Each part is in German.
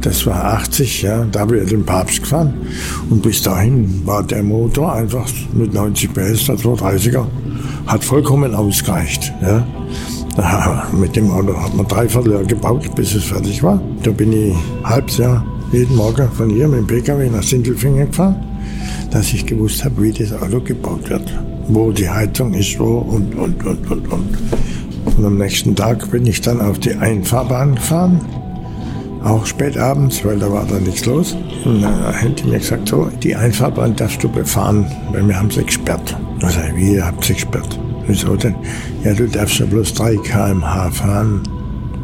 Das war 80, ja, da habe ich den Papst gefahren. Und bis dahin war der Motor einfach mit 90 PS, das war 30er, hat vollkommen ausgereicht. Ja. Mit dem Auto hat man dreiviertel Jahr gebaut, bis es fertig war. Da bin ich halbes Jahr jeden Morgen von hier mit dem PKW nach Sindelfingen gefahren, dass ich gewusst habe, wie das Auto gebaut wird. Wo die Heizung ist, wo und, und, und, und, und. Und am nächsten Tag bin ich dann auf die Einfahrbahn gefahren, auch spät abends, weil da war da nichts los. Und dann haben die mir gesagt, so, die Einfahrbahn darfst du befahren, weil wir haben sie gesperrt. Da sag ich, wie, ihr habt sie gesperrt? Wieso denn? Ja, du darfst ja bloß 3 km/h fahren.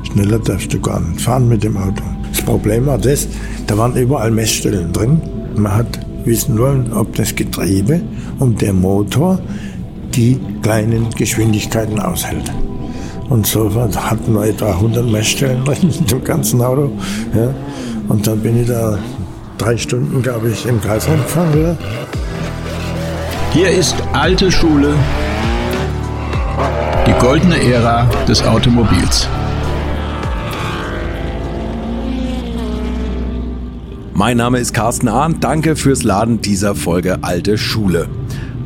Schneller darfst du gar nicht fahren mit dem Auto. Das Problem war das, da waren überall Messstellen drin. Man hat wissen wollen, ob das Getriebe und der Motor die kleinen Geschwindigkeiten aushält. Und so hatten wir etwa 100 Messstellen drin im ganzen Auto. Ja. Und dann bin ich da drei Stunden, glaube ich, im Kreis gefahren wieder. Hier ist alte Schule, die goldene Ära des Automobils. Mein Name ist Carsten Arndt. Danke fürs Laden dieser Folge Alte Schule.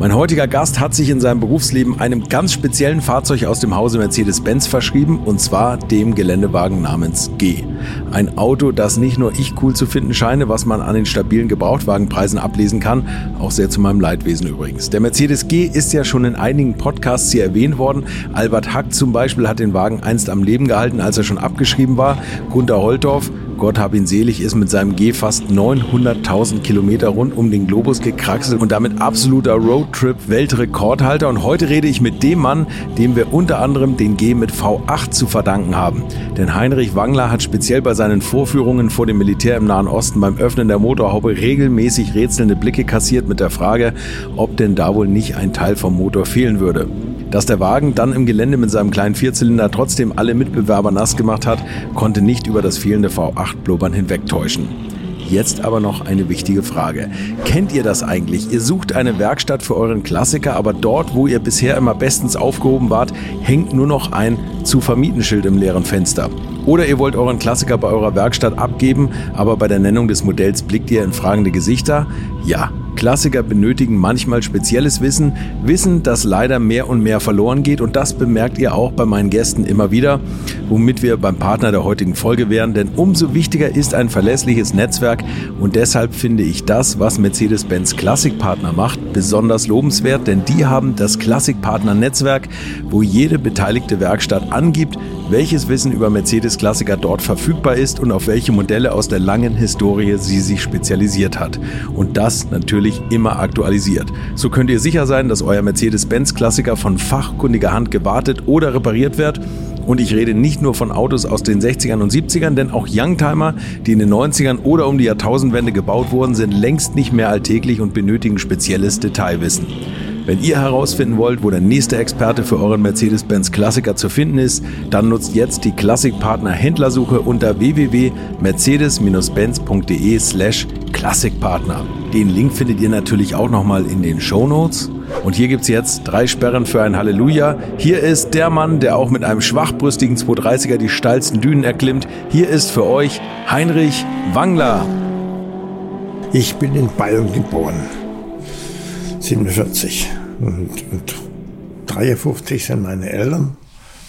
Mein heutiger Gast hat sich in seinem Berufsleben einem ganz speziellen Fahrzeug aus dem Hause Mercedes-Benz verschrieben, und zwar dem Geländewagen namens G. Ein Auto, das nicht nur ich cool zu finden scheine, was man an den stabilen Gebrauchtwagenpreisen ablesen kann, auch sehr zu meinem Leidwesen übrigens. Der Mercedes G ist ja schon in einigen Podcasts hier erwähnt worden. Albert Hack zum Beispiel hat den Wagen einst am Leben gehalten, als er schon abgeschrieben war. Gunter Holtorf Gott hab ihn selig, ist mit seinem G fast 900.000 Kilometer rund um den Globus gekraxelt und damit absoluter Roadtrip-Weltrekordhalter. Und heute rede ich mit dem Mann, dem wir unter anderem den G mit V8 zu verdanken haben. Denn Heinrich Wangler hat speziell bei seinen Vorführungen vor dem Militär im Nahen Osten beim Öffnen der Motorhaube regelmäßig rätselnde Blicke kassiert mit der Frage, ob denn da wohl nicht ein Teil vom Motor fehlen würde. Dass der Wagen dann im Gelände mit seinem kleinen Vierzylinder trotzdem alle Mitbewerber nass gemacht hat, konnte nicht über das fehlende V8-Blubbern hinwegtäuschen. Jetzt aber noch eine wichtige Frage. Kennt ihr das eigentlich? Ihr sucht eine Werkstatt für euren Klassiker, aber dort, wo ihr bisher immer bestens aufgehoben wart, hängt nur noch ein zu vermieten Schild im leeren Fenster. Oder ihr wollt euren Klassiker bei eurer Werkstatt abgeben, aber bei der Nennung des Modells blickt ihr in fragende Gesichter? Ja, Klassiker benötigen manchmal spezielles Wissen, Wissen, das leider mehr und mehr verloren geht. Und das bemerkt ihr auch bei meinen Gästen immer wieder, womit wir beim Partner der heutigen Folge wären, denn umso wichtiger ist ein verlässliches Netzwerk. Und deshalb finde ich das, was Mercedes-Benz Klassikpartner macht, besonders lobenswert, denn die haben das Klassikpartner Netzwerk, wo jede beteiligte Werkstatt angibt, welches Wissen über Mercedes-Klassiker dort verfügbar ist und auf welche Modelle aus der langen Historie sie sich spezialisiert hat. Und das natürlich immer aktualisiert. So könnt ihr sicher sein, dass euer Mercedes-Benz-Klassiker von fachkundiger Hand gewartet oder repariert wird. Und ich rede nicht nur von Autos aus den 60ern und 70ern, denn auch Youngtimer, die in den 90ern oder um die Jahrtausendwende gebaut wurden, sind längst nicht mehr alltäglich und benötigen spezielles Detailwissen. Wenn ihr herausfinden wollt, wo der nächste Experte für euren Mercedes-Benz Klassiker zu finden ist, dann nutzt jetzt die Klassikpartner Händlersuche unter www.mercedes-benz.de slash Klassikpartner. Den Link findet ihr natürlich auch nochmal in den Show Notes. Und hier gibt's jetzt drei Sperren für ein Halleluja. Hier ist der Mann, der auch mit einem schwachbrüstigen 230er die steilsten Dünen erklimmt. Hier ist für euch Heinrich Wangler. Ich bin in Bayern geboren. 47. Und, und 53 sind meine Eltern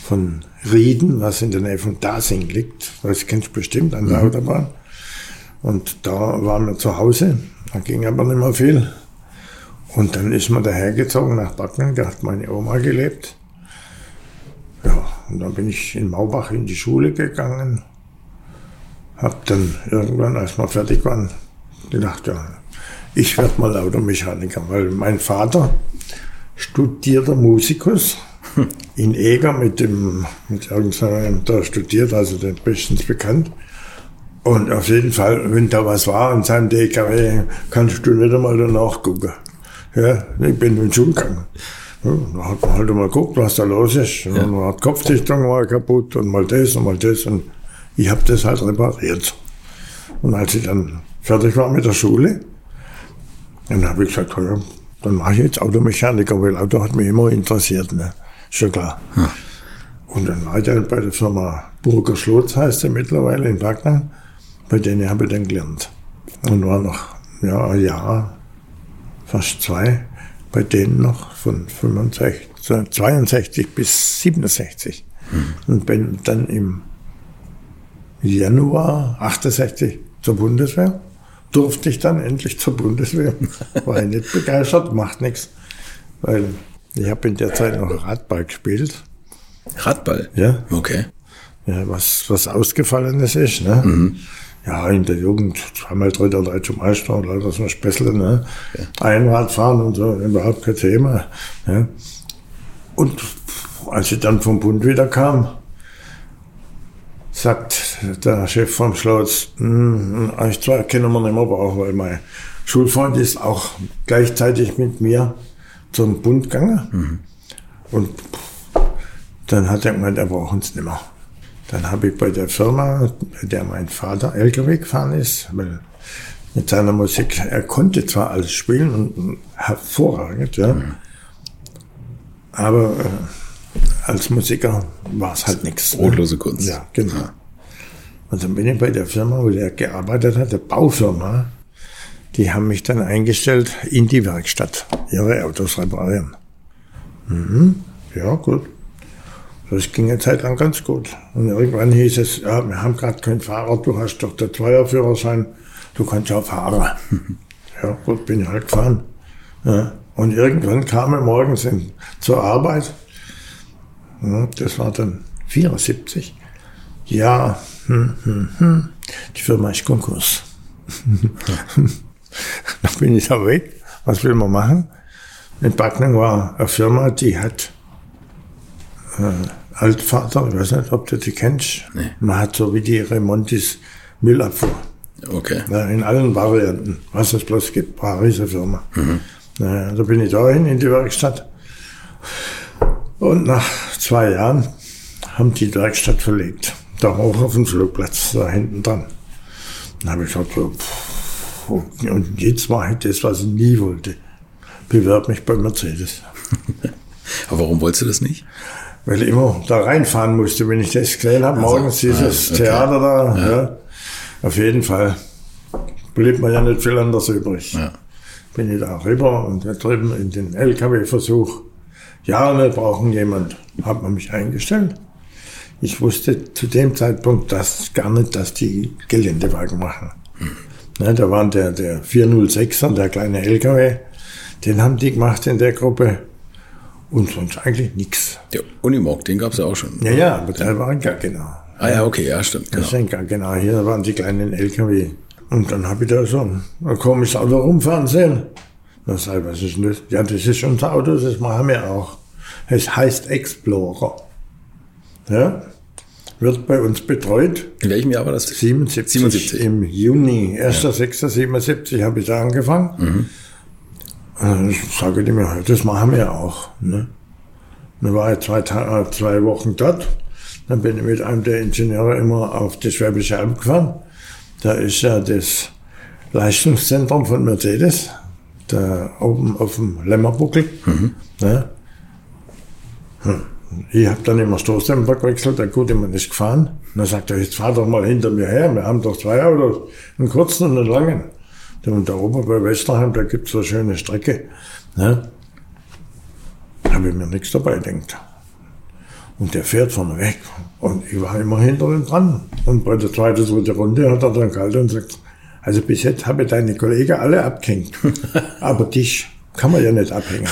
von Rieden, was in der Nähe von Dasing liegt. Das kennst du bestimmt an der mhm. Autobahn. Und da waren wir zu Hause. Da ging aber nicht mehr viel. Und dann ist man dahergezogen nach Backnang. Da hat meine Oma gelebt. Ja, und dann bin ich in Maubach in die Schule gegangen. Hab dann irgendwann, als wir fertig waren, gedacht, ja, ich werde mal Automechaniker, weil mein Vater studierter Musikus in Eger mit dem, mit irgendeinem, der studiert, also der bestens bekannt. Und auf jeden Fall, wenn da was war in seinem DKW, kannst du nicht einmal danach gucken. Ja, ich bin in den Schule gegangen. Ja, da hat man halt mal geguckt, was da los ist. Und ja. man hat Kopfdichtung war kaputt und mal das und mal das. Und ich habe das halt repariert. Und als ich dann fertig war mit der Schule, dann habe ich gesagt, ja, dann mache ich jetzt Automechaniker, weil Auto hat mich immer interessiert, ne? Schon klar. Hm. Und dann war ich dann bei der Firma Burger Schlotz, heißt er mittlerweile in Backnang. Bei denen habe ich dann gelernt. Und war noch ja, ein Jahr, fast zwei, bei denen noch von 65, 62 bis 67. Mhm. Und bin dann im Januar 68 zur Bundeswehr. Durfte ich dann endlich zur Bundeswehr. War ich nicht begeistert, macht nichts. Weil ich habe in der Zeit noch Radball gespielt. Radball? Ja. Okay. Ja, was, was Ausgefallenes ist. Ne? Mhm. Ja, in der Jugend zweimal dritter deutscher Meister und leider so ein Spessel. Ne? Ja. Einradfahren und so, überhaupt kein Thema. Ja? Und als ich dann vom Bund wieder kam, sagt der Chef vom Schloss, hm, euch zwei kennen wir nicht mehr brauchen, weil mein Schulfreund ist auch gleichzeitig mit mir zum Bund gegangen. Mhm. Und dann hat er gemeint, er braucht uns nicht mehr. Dann habe ich bei der Firma, bei der mein Vater LKW gefahren ist, weil mit seiner Musik, er konnte zwar alles spielen und hervorragend, ja, mhm. aber äh, als Musiker war es halt nichts. Ne? Brotlose Kunst. Ja, genau. Ja. Und dann bin ich bei der Firma, wo der gearbeitet hat, der Baufirma, die haben mich dann eingestellt in die Werkstatt, ihre Autos reparieren. Mhm. Ja, gut. Das ging eine Zeit lang ganz gut. Und irgendwann hieß es, ja, wir haben gerade keinen Fahrer, du hast doch der Zweierführerschein, du kannst ja fahren. ja, gut, bin ich halt gefahren. Ja. Und irgendwann kam er morgens in, zur Arbeit das war dann 74. Ja, hm, hm, hm. die Firma ist Konkurs. dann bin ich da weg. Was will man machen? In Backnang war eine Firma, die hat äh, Altvater, ich weiß nicht, ob du die kennst. Nee. Man hat so wie die Remontis Müllabfuhr. Okay. Ja, in allen Varianten, was es bloß gibt, war eine riesige Firma. Mhm. Ja, da bin ich dahin in die Werkstatt. Und nach zwei Jahren haben die Werkstatt verlegt. Da hoch auf den Flugplatz, da hinten dran. Dann habe ich gesagt, so, pff, und jetzt mache ich das, was ich nie wollte. Bewerb mich bei Mercedes. Aber warum wolltest du das nicht? Weil ich immer da reinfahren musste, wenn ich das gesehen habe. Also, morgens dieses ah, okay. Theater da. Ja. ja. Auf jeden Fall blieb mir ja nicht viel anders übrig. Ja. Bin ich da rüber und da drüben in den LKW-Versuch ja, wir brauchen jemand. Hat man mich eingestellt. Ich wusste zu dem Zeitpunkt das gar nicht, dass die Geländewagen machen. Ne, da waren der, der 406er, der kleine LKW, den haben die gemacht in der Gruppe. Und sonst eigentlich nichts. Der Unimog, den gab es ja auch schon. Ja, ja, aber der war gar genau. Ah ja, okay, ja, stimmt. Genau. Das sind gar genau. Hier waren die kleinen LKW. Und dann habe ich da so ein, ein komisches Auto rumfahren sehen. Dann sage ich, was ist denn das? Ja, das ist unser Auto, das machen wir auch. Es heißt Explorer. Ja? Wird bei uns betreut. In welchem Jahr war das? 77. 77. Im Juni, 1.6.77 ja. habe ich da angefangen. Mhm. Ich sage dem ja, das machen wir auch. Ne? Dann war ich zwei, äh, zwei Wochen dort. Dann bin ich mit einem der Ingenieure immer auf die Schwäbische Alb gefahren. Da ist ja das Leistungszentrum von Mercedes, da oben auf dem Lämmerbuckel. Mhm. Ne? Ich habe dann immer Stoßdämpfer gewechselt, der Gute man ist gefahren. Und dann sagt er, jetzt fahr doch mal hinter mir her, wir haben doch zwei Autos, einen kurzen und einen langen. Und da oben bei Westerheim, da gibt's so eine schöne Strecke. Ne? Habe ich mir nichts dabei gedacht. Und der fährt vorne weg. Und ich war immer hinter ihm dran. Und bei der zweiten, dritten Runde hat er dann kalt und sagt, also bis jetzt habe ich deine Kollegen alle abgehängt. Aber dich kann man ja nicht abhängen.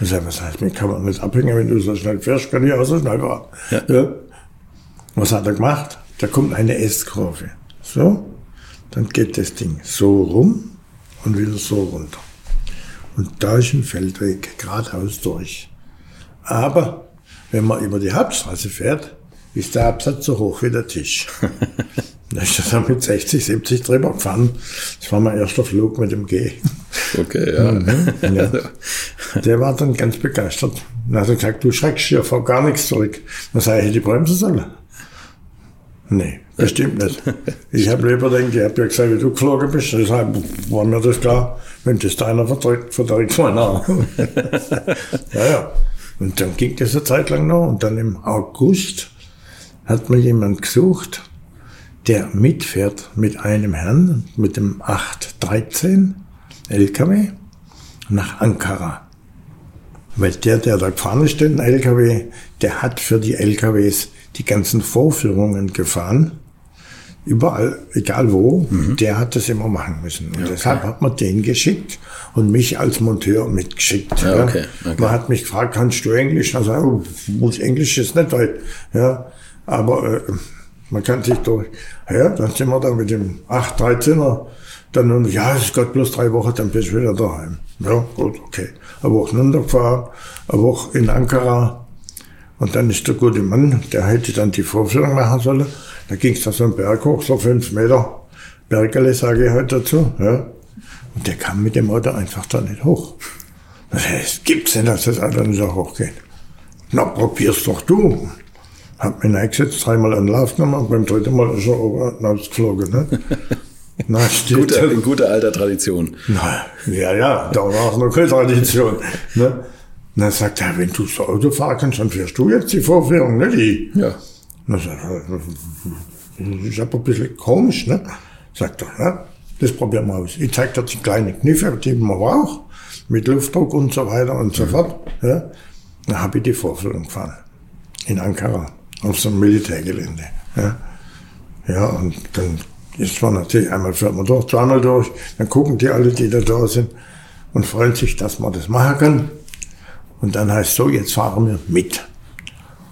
Ich sage, was heißt, mich kann man nicht abhängen, wenn du so schnell fährst, kann ich auch so schnell fahren. Ja. ja. Was hat er gemacht? Da kommt eine S-Kurve. So, dann geht das Ding so rum und wieder so runter. Und da ist ein Feldweg geradeaus durch. Aber wenn man über die Hauptstraße fährt, ist der Absatz so hoch wie der Tisch. Da ist er dann mit 60, 70 drüber gefahren. Das war mein erster Flug mit dem G. Okay, ja. Mhm, ja. Der war dann ganz begeistert. Dann hat er gesagt, du schreckst hier vor gar nichts zurück. Dann sage ich, hätte ich bremsen sollen. Nee, bestimmt nicht. Ich habe lieber gedacht, ich habe ja gesagt, wie du geflogen bist. Deshalb war mir das klar, wenn das deiner verträgt, verträgt meiner. ja, ja. Und dann ging das eine Zeit lang noch. Und dann im August hat mir jemand gesucht, der mitfährt mit einem Herrn, mit dem 813 LKW nach Ankara. Weil der, der da gefahren ist, den LKW, der hat für die LKWs die ganzen Vorführungen gefahren. Überall, egal wo, mhm. der hat das immer machen müssen. Und ja, deshalb hat man den geschickt und mich als Monteur mitgeschickt. Ja, okay, okay. Man hat mich gefragt, kannst du Englisch? Also, oh, muss Englisch ist nicht weit. Ja, aber äh, man kann sich durch. Ja, dann sind wir da mit dem 813er. Dann, und, ja, es geht bloß drei Wochen, dann bist du wieder daheim. Ja, gut, okay. Eine Woche runtergefahren, eine Woche in Ankara. Und dann ist der gute Mann, der hätte dann die Vorführung machen sollen. Da ging es da so einen Berg hoch, so fünf Meter. Bergele sage ich heute dazu. Ja. Und der kam mit dem Auto einfach da nicht hoch. Das gibt's denn, dass das Auto nicht hochgeht? Na, probier's doch du. Hab mich reingesetzt, dreimal den Lauf genommen und beim dritten Mal ist er oben rausgeflogen. Ne? Na, steht Gute, in guter alter Tradition. Na, ja, ja, da war auch noch keine Tradition. Ne? Dann sagt er, wenn du so Auto fahren kannst, dann fährst du jetzt die Vorführung, ne? Die. Ja. Das ist aber ein bisschen komisch, ne? Sagt er, ja, das probieren wir aus. Ich zeig dir die kleinen Kniffe, die man braucht, mit Luftdruck und so weiter und so mhm. fort. Ja. Dann habe ich die Vorführung gefahren. In Ankara, auf so einem Militärgelände. Ja, ja und dann ist man natürlich einmal fährt man durch, zweimal durch, dann gucken die alle, die da da sind und freuen sich, dass man das machen kann. Und dann heißt so, jetzt fahren wir mit.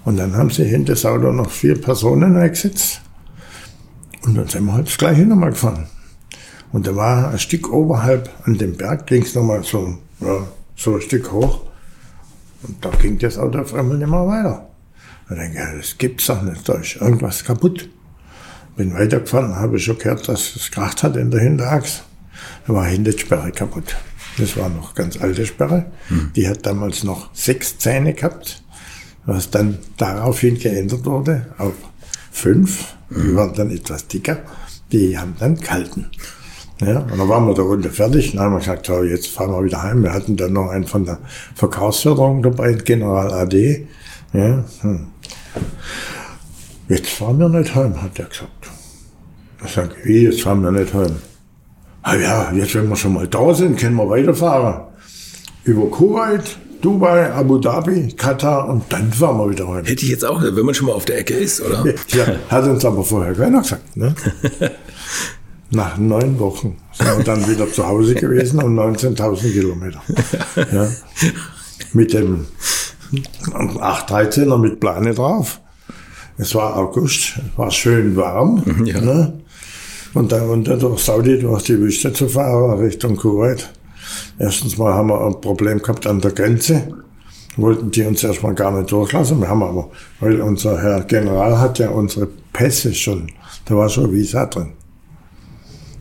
Und dann haben sie hinter das Auto noch vier Personen eingesetzt. Und dann sind wir halt das gleiche nochmal gefahren. Und da war ein Stück oberhalb an dem Berg, ging es nochmal so, ja, so ein Stück hoch. Und da ging das Auto auf einmal nicht mehr weiter. Da denke ich, das gibt's doch nicht, da ist irgendwas kaputt. Bin weitergefahren, habe schon gehört, dass es kracht hat in der Hinterachse. Da war hinter die Sperre kaputt. Das war noch ganz alte Sperre. Hm. Die hat damals noch sechs Zähne gehabt, was dann daraufhin geändert wurde auf fünf. Hm. Die waren dann etwas dicker. Die haben dann kalten. Ja, und dann waren wir da unten fertig. Dann haben wir gesagt, so, jetzt fahren wir wieder heim. Wir hatten dann noch einen von der Verkaufsförderung dabei, General AD. Ja, hm. Jetzt fahren wir nicht heim, hat er gesagt. Ich sage, wie, jetzt fahren wir nicht heim? ah ja, jetzt wenn wir schon mal da sind, können wir weiterfahren. Über Kuwait, Dubai, Abu Dhabi, Katar und dann fahren wir wieder rein. Hätte ich jetzt auch, wenn man schon mal auf der Ecke ist, oder? Ja, hat uns aber vorher keiner gesagt. Ne? Nach neun Wochen sind wir dann wieder zu Hause gewesen und 19.000 Kilometer. Ja. Mit dem 813er mit Plane drauf. Es war August, es war schön warm. Ja. Ne? und dann runter durch Saudi, durch die Wüste zu fahren, Richtung Kuwait. Erstens mal haben wir ein Problem gehabt an der Grenze. Wollten die uns erstmal gar nicht durchlassen. Wir haben aber, weil unser Herr General hat ja unsere Pässe schon, da war schon Visa drin.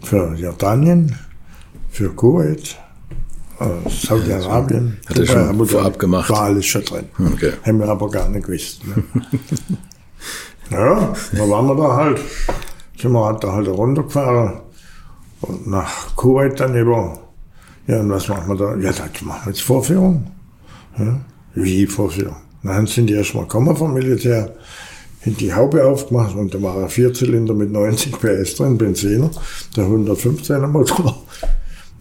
Für Jordanien, für Kuwait, Saudi-Arabien. Hat er schon vorab gemacht? War alles schon drin. Okay. Haben wir aber gar nicht gewusst. Ne? ja, da waren wir da halt sind wir halt da halt runtergefahren und nach Kuwait dann über. Ja, und was machen wir da? Ja, das machen wir jetzt Vorführung. Ja, wie Vorführung? Dann sind die erstmal gekommen vom Militär, haben die Haube aufgemacht und da war ein Vierzylinder mit 90 PS drin, Benziner, der 115er Motor.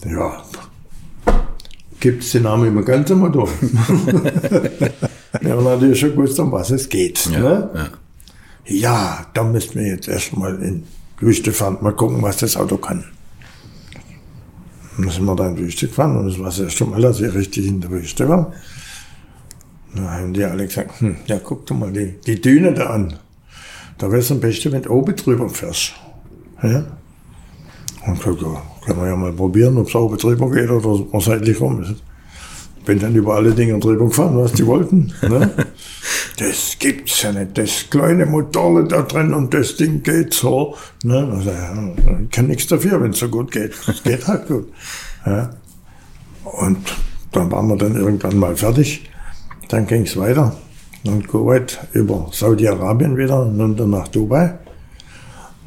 Ja, gibt es den Namen immer ganz im Motor. ja, und natürlich schon gewusst, um was es geht. Ja, ne? ja ja, da müssen wir jetzt erstmal in die Wüste fahren, mal gucken, was das Auto kann. Und dann sind wir da in die Wüste gefahren und das war das erste Mal, dass ich richtig in der Wüste war. Da haben die alle gesagt, hm, ja, guck dir mal die, die Düne da an. Da wäre es am besten, wenn du oben drüber fährst. Ja? Und gesagt, ja, können wir ja mal probieren, ob es oben drüber geht oder man seitlich rum ist bin dann über alle Dinge drüber gefahren, was die wollten. Ne? das gibt's ja nicht. Das kleine Motorle da drin und das Ding geht so. Ne? Also, ja, ich kann nichts dafür, wenn es so gut geht. Es geht halt gut. Ja. Und dann waren wir dann irgendwann mal fertig. Dann ging's weiter. Und Kuwait über Saudi-Arabien wieder und dann nach Dubai.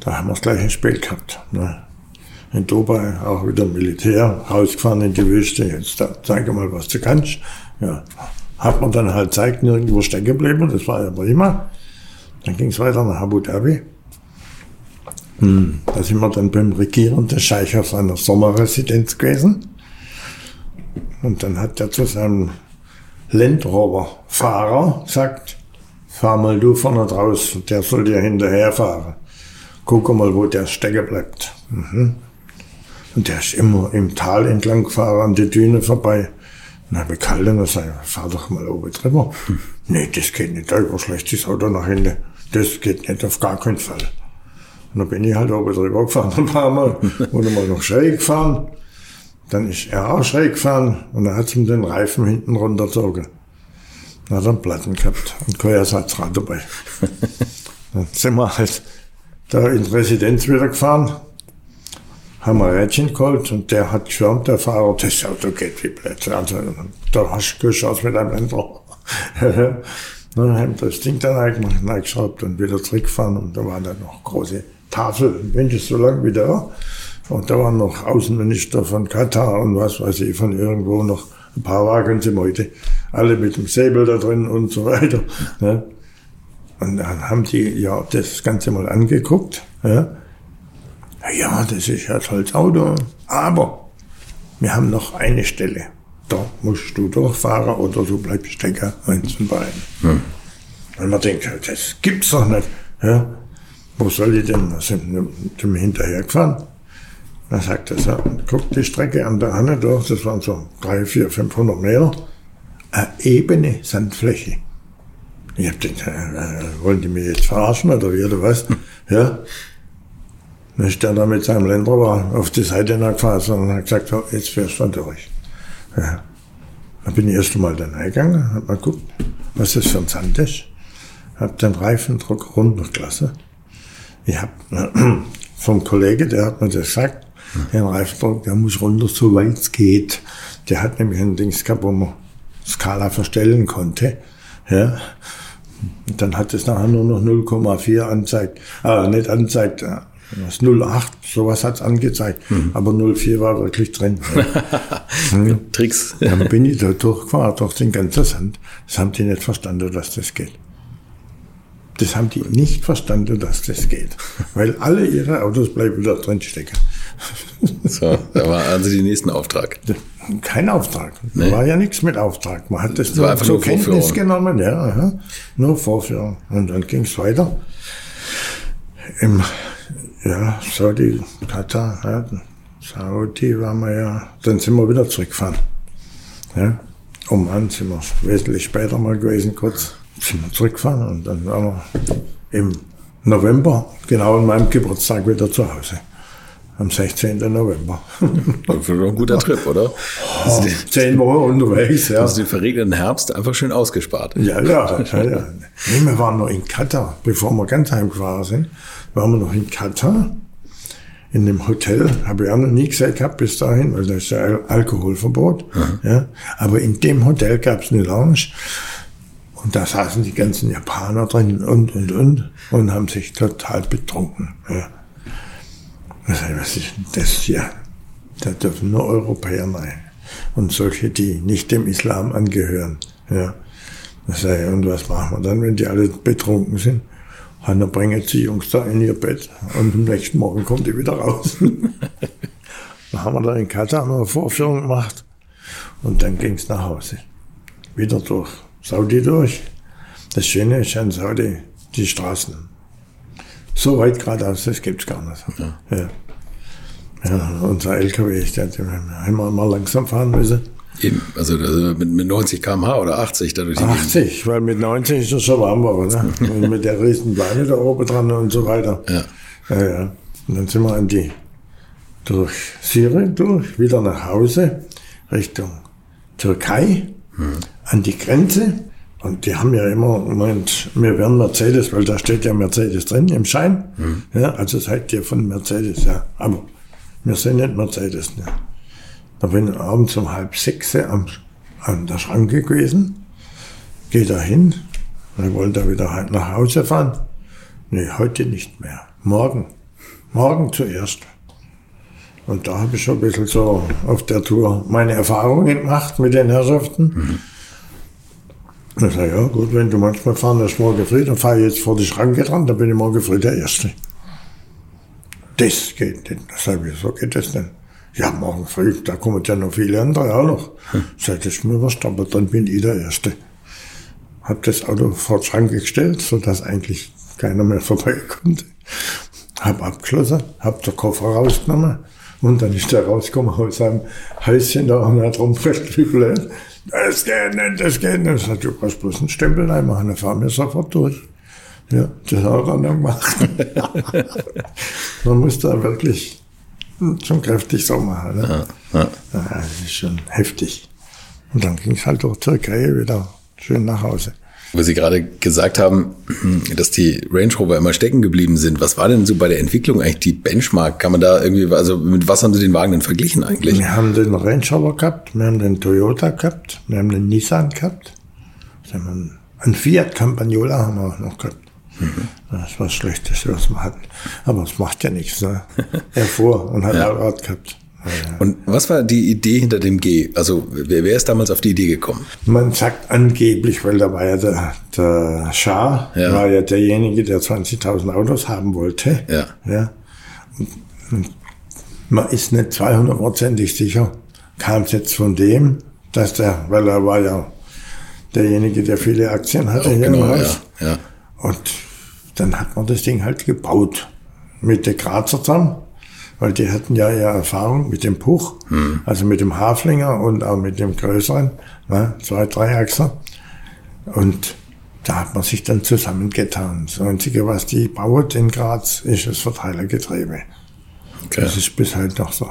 Da haben wir das gleiche Spiel gehabt. Ne? In Dubai auch wieder Militär, rausgefahren in die Wüste, jetzt da, zeige mal, was du kannst. Ja, hat man dann halt zeigt, nirgendwo stecken geblieben, das war ja prima. Dann ging es weiter nach Abu Dhabi. Hm, da sind wir dann beim regierenden Scheich auf seiner Sommerresidenz gewesen. Und dann hat er zu seinem Landrover-Fahrer gesagt, fahr mal du vorne draus, der soll dir hinterherfahren. Guck mal, wo der stecken bleibt. Mhm. Und der ist immer im Tal entlang gefahren, an die Düne vorbei. Dann habe ich gehalten und gesagt, fahr doch mal oben drüber. Hm. Nee, das geht nicht, da überschlägt das Auto nach hinten. Das geht nicht, auf gar keinen Fall. Und dann bin ich halt oben drüber gefahren ein paar Mal. Und mal noch schräg gefahren. Dann ist er auch schräg gefahren und dann hat ihm den Reifen hinten runtergezogen. Dann hat er einen Platten gehabt und kein Ersatzrad dabei. dann sind wir halt da in die Residenz wieder gefahren, haben ein Rädchen geholt und der hat geschwärmt, der Fahrer, das Auto geht wie Plätze. Also, da hast du Chance mit einem Länder. dann haben wir das Ding dann eingeschraubt und wieder zurückgefahren und da waren dann noch große Tafel, Mensch, so lang wie da. Und da waren noch Außenminister von Katar und was weiß ich, von irgendwo noch ein paar Wagen sind heute. Alle mit dem Säbel da drin und so weiter. Ne? Und dann haben die ja das Ganze mal angeguckt. Ja, ja das ist ja tolles Auto. Aber wir haben noch eine Stelle. Da musst du durchfahren oder du bleibst stecken, eins von beiden. Hm. Und man denkt, das gibt's doch nicht. Ja? Wo soll ich denn? Da sind wir hinterher gefahren. Dann sagt er so, guck die Strecke an der Hanne durch, das waren so drei, vier, 500 Meter, eine ebene Sandfläche. Ich hab gedacht, äh, äh, wollen die mich jetzt verarschen oder wie oder was? Ja. Dann ist der da mit seinem Ländler auf die Seite gefahren und hat gesagt, so, jetzt fährst du durch. Ja. Dann bin ich erst einmal dann eingegangen, hab mal geguckt, was das für ein Sand ist. Hab den Reifendruck runtergelassen. Ich hab vom Kollege, der hat mir das gesagt, den Reifendruck, der muss runter, so weit es geht. Der hat nämlich ein Dings gehabt, wo man Skala verstellen konnte. Ja. Und dann hat es nachher nur noch 0,4 anzeigt, äh, nicht anzeigt, äh, das 0,8, sowas hat's angezeigt, mhm. aber 0,4 war wirklich drin. hm. Tricks. Dann bin ich da durchgefahren, durch den ganzen Sand. Das haben die nicht verstanden, dass das geht. Das haben die nicht verstanden, dass das geht. Weil alle ihre Autos bleiben da drin stecken. So, da war also die nächsten Auftrag. Kein Auftrag. Nee. Da war ja nichts mit Auftrag. Man hat das, das nur zur Kenntnis genommen, ja, ja. Nur Vorführung. Und dann ging es weiter. Im, ja, Saudi, Katar, ja, Saudi waren wir ja, dann sind wir wieder zurückgefahren. Ja. Um sind wir wesentlich später mal gewesen, kurz sind wir zurückgefahren und dann waren wir im November, genau an meinem Geburtstag, wieder zu Hause am 16. November. Das ist ein guter Trip, oder? Oh, zehn Wochen unterwegs, ja. Also den verregneten Herbst einfach schön ausgespart. Ja, ja. ja, ja. Nee, wir waren noch in Katar, bevor wir ganz heimgefahren sind, waren wir noch in Katar. In dem Hotel, habe ich auch noch nie gesagt gehabt bis dahin, weil da ist ja Al Alkoholverbot. Ja. Aber in dem Hotel gab es eine Lounge und da saßen die ganzen Japaner drin und, und, und und haben sich total betrunken. Ja. Was ist das hier? Da dürfen nur Europäer rein. Und solche, die nicht dem Islam angehören. Ja. Das sei, und was machen wir dann, wenn die alle betrunken sind? Und dann bringen sie Jungs da in ihr Bett und am nächsten Morgen kommt die wieder raus. dann haben wir da in Katar eine Vorführung gemacht und dann ging es nach Hause. Wieder durch Saudi durch. Das Schöne ist an Saudi, die Straßen so weit geradeaus, das gibt's gar nicht. Ja. ja. ja unser LKW, der haben wir mal langsam fahren müssen. Eben, also mit, mit 90 km/h oder 80 dadurch. 80, weil mit 90 ist das schon warm geworden. Ne? Und mit der riesen Beine da oben dran und so weiter. Ja. ja, ja. Und dann sind wir an die, durch Syrien durch, wieder nach Hause, Richtung Türkei, hm. an die Grenze. Und die haben ja immer gemeint, wir werden Mercedes, weil da steht ja Mercedes drin im Schein. Mhm. Ja, also seid ihr von Mercedes, ja. Aber wir sind nicht Mercedes. Ne. Da bin ich abends um halb sechs am, an der Schranke gewesen, gehe da hin, ich wollte da wieder nach Hause fahren. Nee, heute nicht mehr. Morgen. Morgen zuerst. Und da habe ich schon ein bisschen so auf der Tour meine Erfahrungen gemacht mit den Herrschaften. Mhm. Ich sage, ja gut, wenn du manchmal fahren lässt morgen früh, dann fahre ich jetzt vor die Schranke dran, dann bin ich morgen früh der Erste. das geht nicht. Da sag ich, wieso geht das denn? Ja, morgen früh, da kommen ja noch viele andere auch noch. Hm. Sag, das ist mir wurscht, aber dann bin ich der Erste. Hab das Auto vor die Schranke gestellt, sodass eigentlich keiner mehr vorbei konnte. Hab abgeschlossen, hab den Koffer rausgenommen und dann ist der rausgekommen aus seinem Häuschen da und hat rumgeschüttelt. Das geht nicht, das geht nicht. Sagt, du brauchst bloß einen Stempel reinmachen, dann fahren wir sofort durch. Ja, das hat er dann gemacht. Man muss da wirklich schon kräftig so machen. Ne? Ja, ja. Das ist schon heftig. Und dann ging es halt durch Türkei wieder schön nach Hause. Wo Sie gerade gesagt haben, dass die Range Rover immer stecken geblieben sind. Was war denn so bei der Entwicklung eigentlich die Benchmark? Kann man da irgendwie, also mit was haben Sie den Wagen denn verglichen eigentlich? Wir haben den Range Rover gehabt, wir haben den Toyota gehabt, wir haben den Nissan gehabt, einen Fiat Campagnola haben wir auch noch gehabt. Mhm. Das war das Schlechteste, was wir hatten. Aber es macht ja nichts. Ne? Er fuhr und hat ja. Rad gehabt. Und was war die Idee hinter dem G? Also wer, wer, ist damals auf die Idee gekommen? Man sagt angeblich, weil da war ja der, der Schah, ja. war ja derjenige, der 20.000 Autos haben wollte. Ja. ja. Und man ist nicht 200%ig sicher. Kam es jetzt von dem, dass der, weil er war ja derjenige, der viele Aktien hatte oh, hier genau, im Haus. Ja, ja. Und dann hat man das Ding halt gebaut. Mit der Grazer zusammen weil die hatten ja ihre Erfahrung mit dem Puch, hm. also mit dem Haflinger und auch mit dem größeren, ne, zwei, drei Achser. Und da hat man sich dann zusammengetan. Das Einzige, was die baut in Graz, ist das Verteilergetriebe. Okay. Das ist bis heute noch so.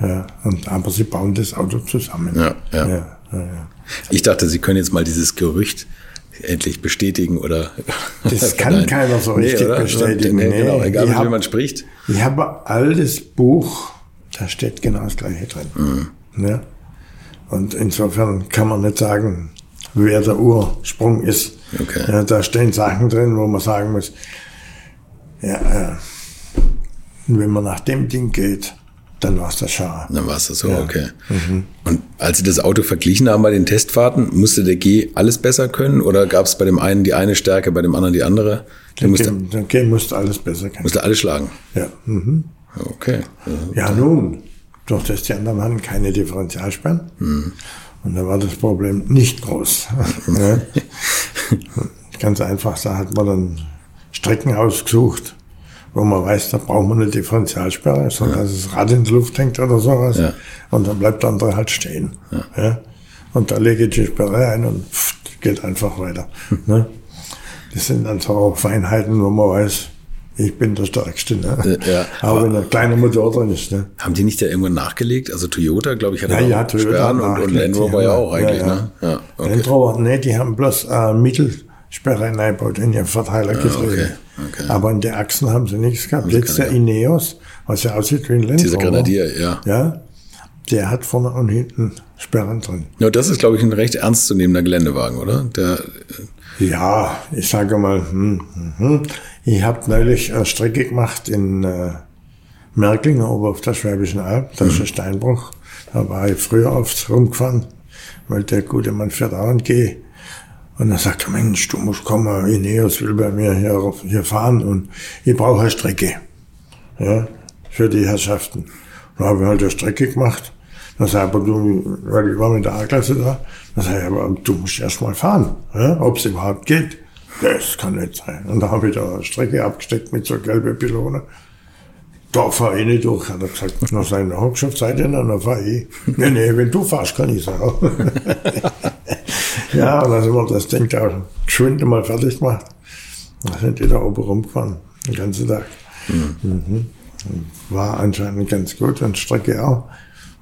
Ja, und, aber sie bauen das Auto zusammen. Ja, ja. ja, ja ich dachte, Sie können jetzt mal dieses Gerücht endlich bestätigen oder. Das kann nein. keiner so richtig nee, bestätigen. Nee, nee, genau, egal mit wem man spricht. Ich habe ein altes Buch, da steht genau das Gleiche drin. Mhm. Ja? Und insofern kann man nicht sagen, wer der Ursprung ist. Okay. Ja, da stehen Sachen drin, wo man sagen muss, ja, äh, wenn man nach dem Ding geht, dann war es das Schar. Dann war es das so, ja. okay. Mhm. Und als Sie das Auto verglichen haben bei den Testfahrten, musste der G alles besser können oder gab es bei dem einen die eine Stärke, bei dem anderen die andere? Der, musste, G, der G musste alles besser können. Musste alles schlagen? Ja. Mhm. Okay. Ja, nun, durch das die anderen hatten keine Differentialsperren. Mhm. Und da war das Problem nicht groß. Ganz einfach, da hat man dann Strecken ausgesucht wo man weiß, da braucht man eine Differentialsperre, sondern ja. dass das Rad in die Luft hängt oder sowas. Ja. Und dann bleibt der andere halt stehen. Ja. ja. Und da lege ich die Sperre ein und pff, geht einfach weiter. Hm. Ne? Das sind dann so Feinheiten, wo man weiß, ich bin der Stärkste. Ne? Ja, aber, aber wenn ein kleiner Motor drin ist. Ne? Haben die nicht da irgendwann nachgelegt? Also Toyota, glaube ich, hat ja, ja, Toyota Sperren und, und Land Rover ja auch eigentlich. Ja, ja. Ne? Ja, okay. Land Rover, ne, die haben bloß äh, Mittelsperre eingebaut in ihren Verteiler ja, okay. Okay. Aber in der Achsen haben sie nichts gehabt. Jetzt der Ineos, was ja aussieht wie ein Land Dieser Grenadier, ja. Ja, der hat vorne und hinten Sperren drin. Ja, das ist, glaube ich, ein recht ernstzunehmender Geländewagen, oder? Der, ja, ich sage mal, hm, hm, hm. ich habe neulich eine Strecke gemacht in äh, Merklingen, oben auf der Schwäbischen Alb, das ist ein Steinbruch. Da war ich früher oft rumgefahren, weil der gute Mann fährt auch und gehe. Und dann sagt er, Mensch, du musst kommen, Ineos will bei mir hier, hier fahren und ich brauche eine Strecke. Ja, für die Herrschaften. Dann habe ich halt eine Strecke gemacht. Dann sag ich, aber du, weil ich war mit der A-Klasse da, dann sag ich, aber du musst erst mal fahren, ja, ob es überhaupt geht. Das kann nicht sein. Und da habe ich da eine Strecke abgesteckt mit so gelbe Pylone. Da fahre ich nicht durch. Hat er gesagt, nach seiner Hochschaft seid ihr dann, dann fahre ich. nee, nee, wenn du fahrst, kann ich sagen. Ja, und dann sind wir das Ding da geschwind mal fertig gemacht. Dann sind die da oben rumgefahren, den ganzen Tag. Mhm. Mhm. War anscheinend ganz gut und Strecke auch,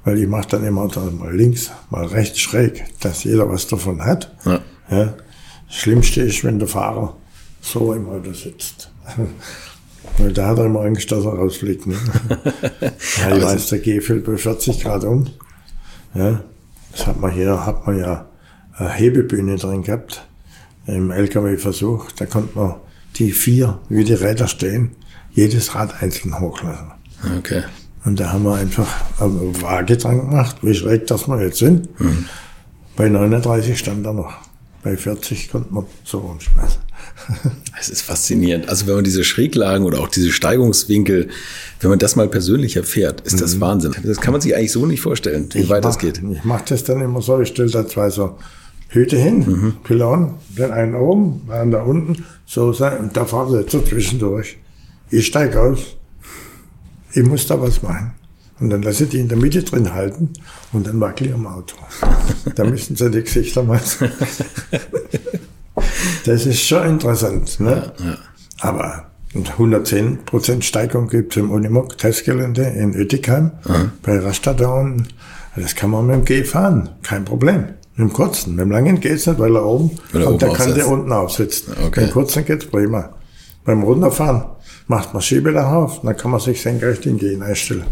weil ich mache dann immer dann mal links, mal rechts schräg, dass jeder was davon hat. Ja. Ja. Das Schlimmste ist, wenn der Fahrer so im Auto sitzt. Weil da hat er immer Angst, dass er rausfliegt. Ne? ja, ich weiß, der G fällt bei 40 Grad um. Ja, das hat man hier, hat man ja eine Hebebühne drin gehabt im LKW-Versuch. Da konnte man die vier, wie die Räder stehen, jedes Rad einzeln hochlassen. Okay. Und da haben wir einfach eine Waage dran gemacht, wie schräg das wir jetzt sind. Mhm. Bei 39 stand er noch. Bei 40 konnte man so rumschmeißen. Es ist faszinierend. Also wenn man diese Schräglagen oder auch diese Steigungswinkel, wenn man das mal persönlich erfährt, ist das mhm. Wahnsinn. Das kann man sich eigentlich so nicht vorstellen, wie ich weit mach, das geht. Ich mache das dann immer so, ich stelle da zwei so Hüte hin, mhm. Pylonen, den einen oben, den anderen unten, so sein, und da fahren sie jetzt so zwischendurch. Ich steige aus, ich muss da was machen. Und dann lasse ich die in der Mitte drin halten und dann wackel ich am Auto. da müssen sie die Gesichter machen. das ist schon interessant. Ne? Ja, ja. Aber 110% Steigung gibt es im Unimog Testgelände in Oetikheim mhm. bei Rastatt da unten. Das kann man mit dem G fahren, kein Problem. Mit dem kurzen, mit dem langen geht's nicht, weil er oben weil und der kann der unten aufsitzen. Okay. Mit dem kurzen geht's prima. Beim Runterfahren macht man Schiebedach auf, dann kann man sich senkrecht in Gehen einstellen.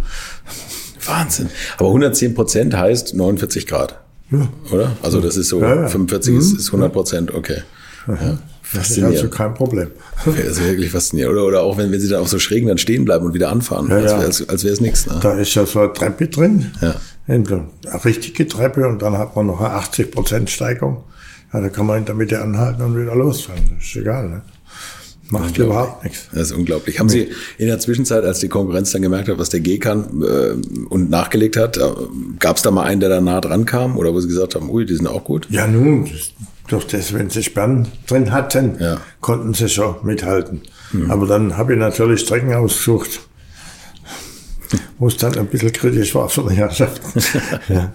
Wahnsinn. Aber 110 Prozent heißt 49 Grad. Ja. Oder? Also das ist so, ja, ja. 45 mhm. ist, ist 100 Prozent, okay. Ja. Das ist also kein Problem. Das ist wirklich faszinierend. Oder, oder auch wenn, wenn sie dann auf so schrägen dann stehen bleiben und wieder anfahren, ja, als wäre es nichts. Ne? Da ist ja so eine Treppe drin, ja. Eine richtige Treppe und dann hat man noch eine 80 Prozent Steigung. Ja, da kann man in der Mitte anhalten und wieder losfahren. Das ist egal. Ne? Macht überhaupt nichts. Das ist unglaublich. Haben Sie in der Zwischenzeit, als die Konkurrenz dann gemerkt hat, was der G kann äh, und nachgelegt hat, äh, gab es da mal einen, der da nah dran kam oder wo Sie gesagt haben, ui, die sind auch gut? Ja, nun, durch das, wenn sie Sperren drin hatten, ja. konnten sie schon mithalten. Mhm. Aber dann habe ich natürlich Strecken ausgesucht, wo es dann ein bisschen kritisch war für die Herrschaft. ja.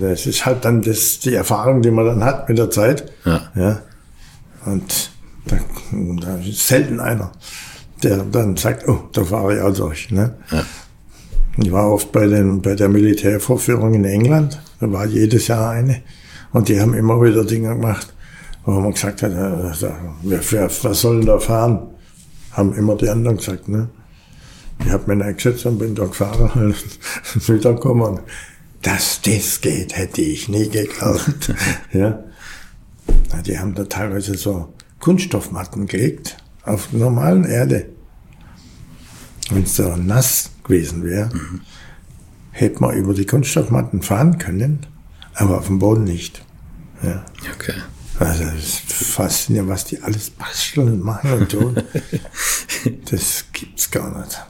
das ist halt dann das, die Erfahrung, die man dann hat mit der Zeit. Ja. ja. Und da, da ist selten einer, der dann sagt, oh, da fahre ich auch durch. Ne? Ja. Ich war oft bei, den, bei der Militärvorführung in England, da war jedes Jahr eine. Und die haben immer wieder Dinge gemacht, wo man gesagt hat, wer, wer, was soll denn da fahren? Haben immer die anderen gesagt, ne? Ich habe mich eingesetzt und bin da gefahren und wiedergekommen. Dass das geht, hätte ich nie geglaubt. ja. Die haben da teilweise so Kunststoffmatten gelegt auf normalen Erde. Wenn es da nass gewesen wäre, mhm. hätte man über die Kunststoffmatten fahren können, aber auf dem Boden nicht. Ja. Okay. Also das ist faszinierend, was die alles basteln und machen und tun. das gibt's gar nicht.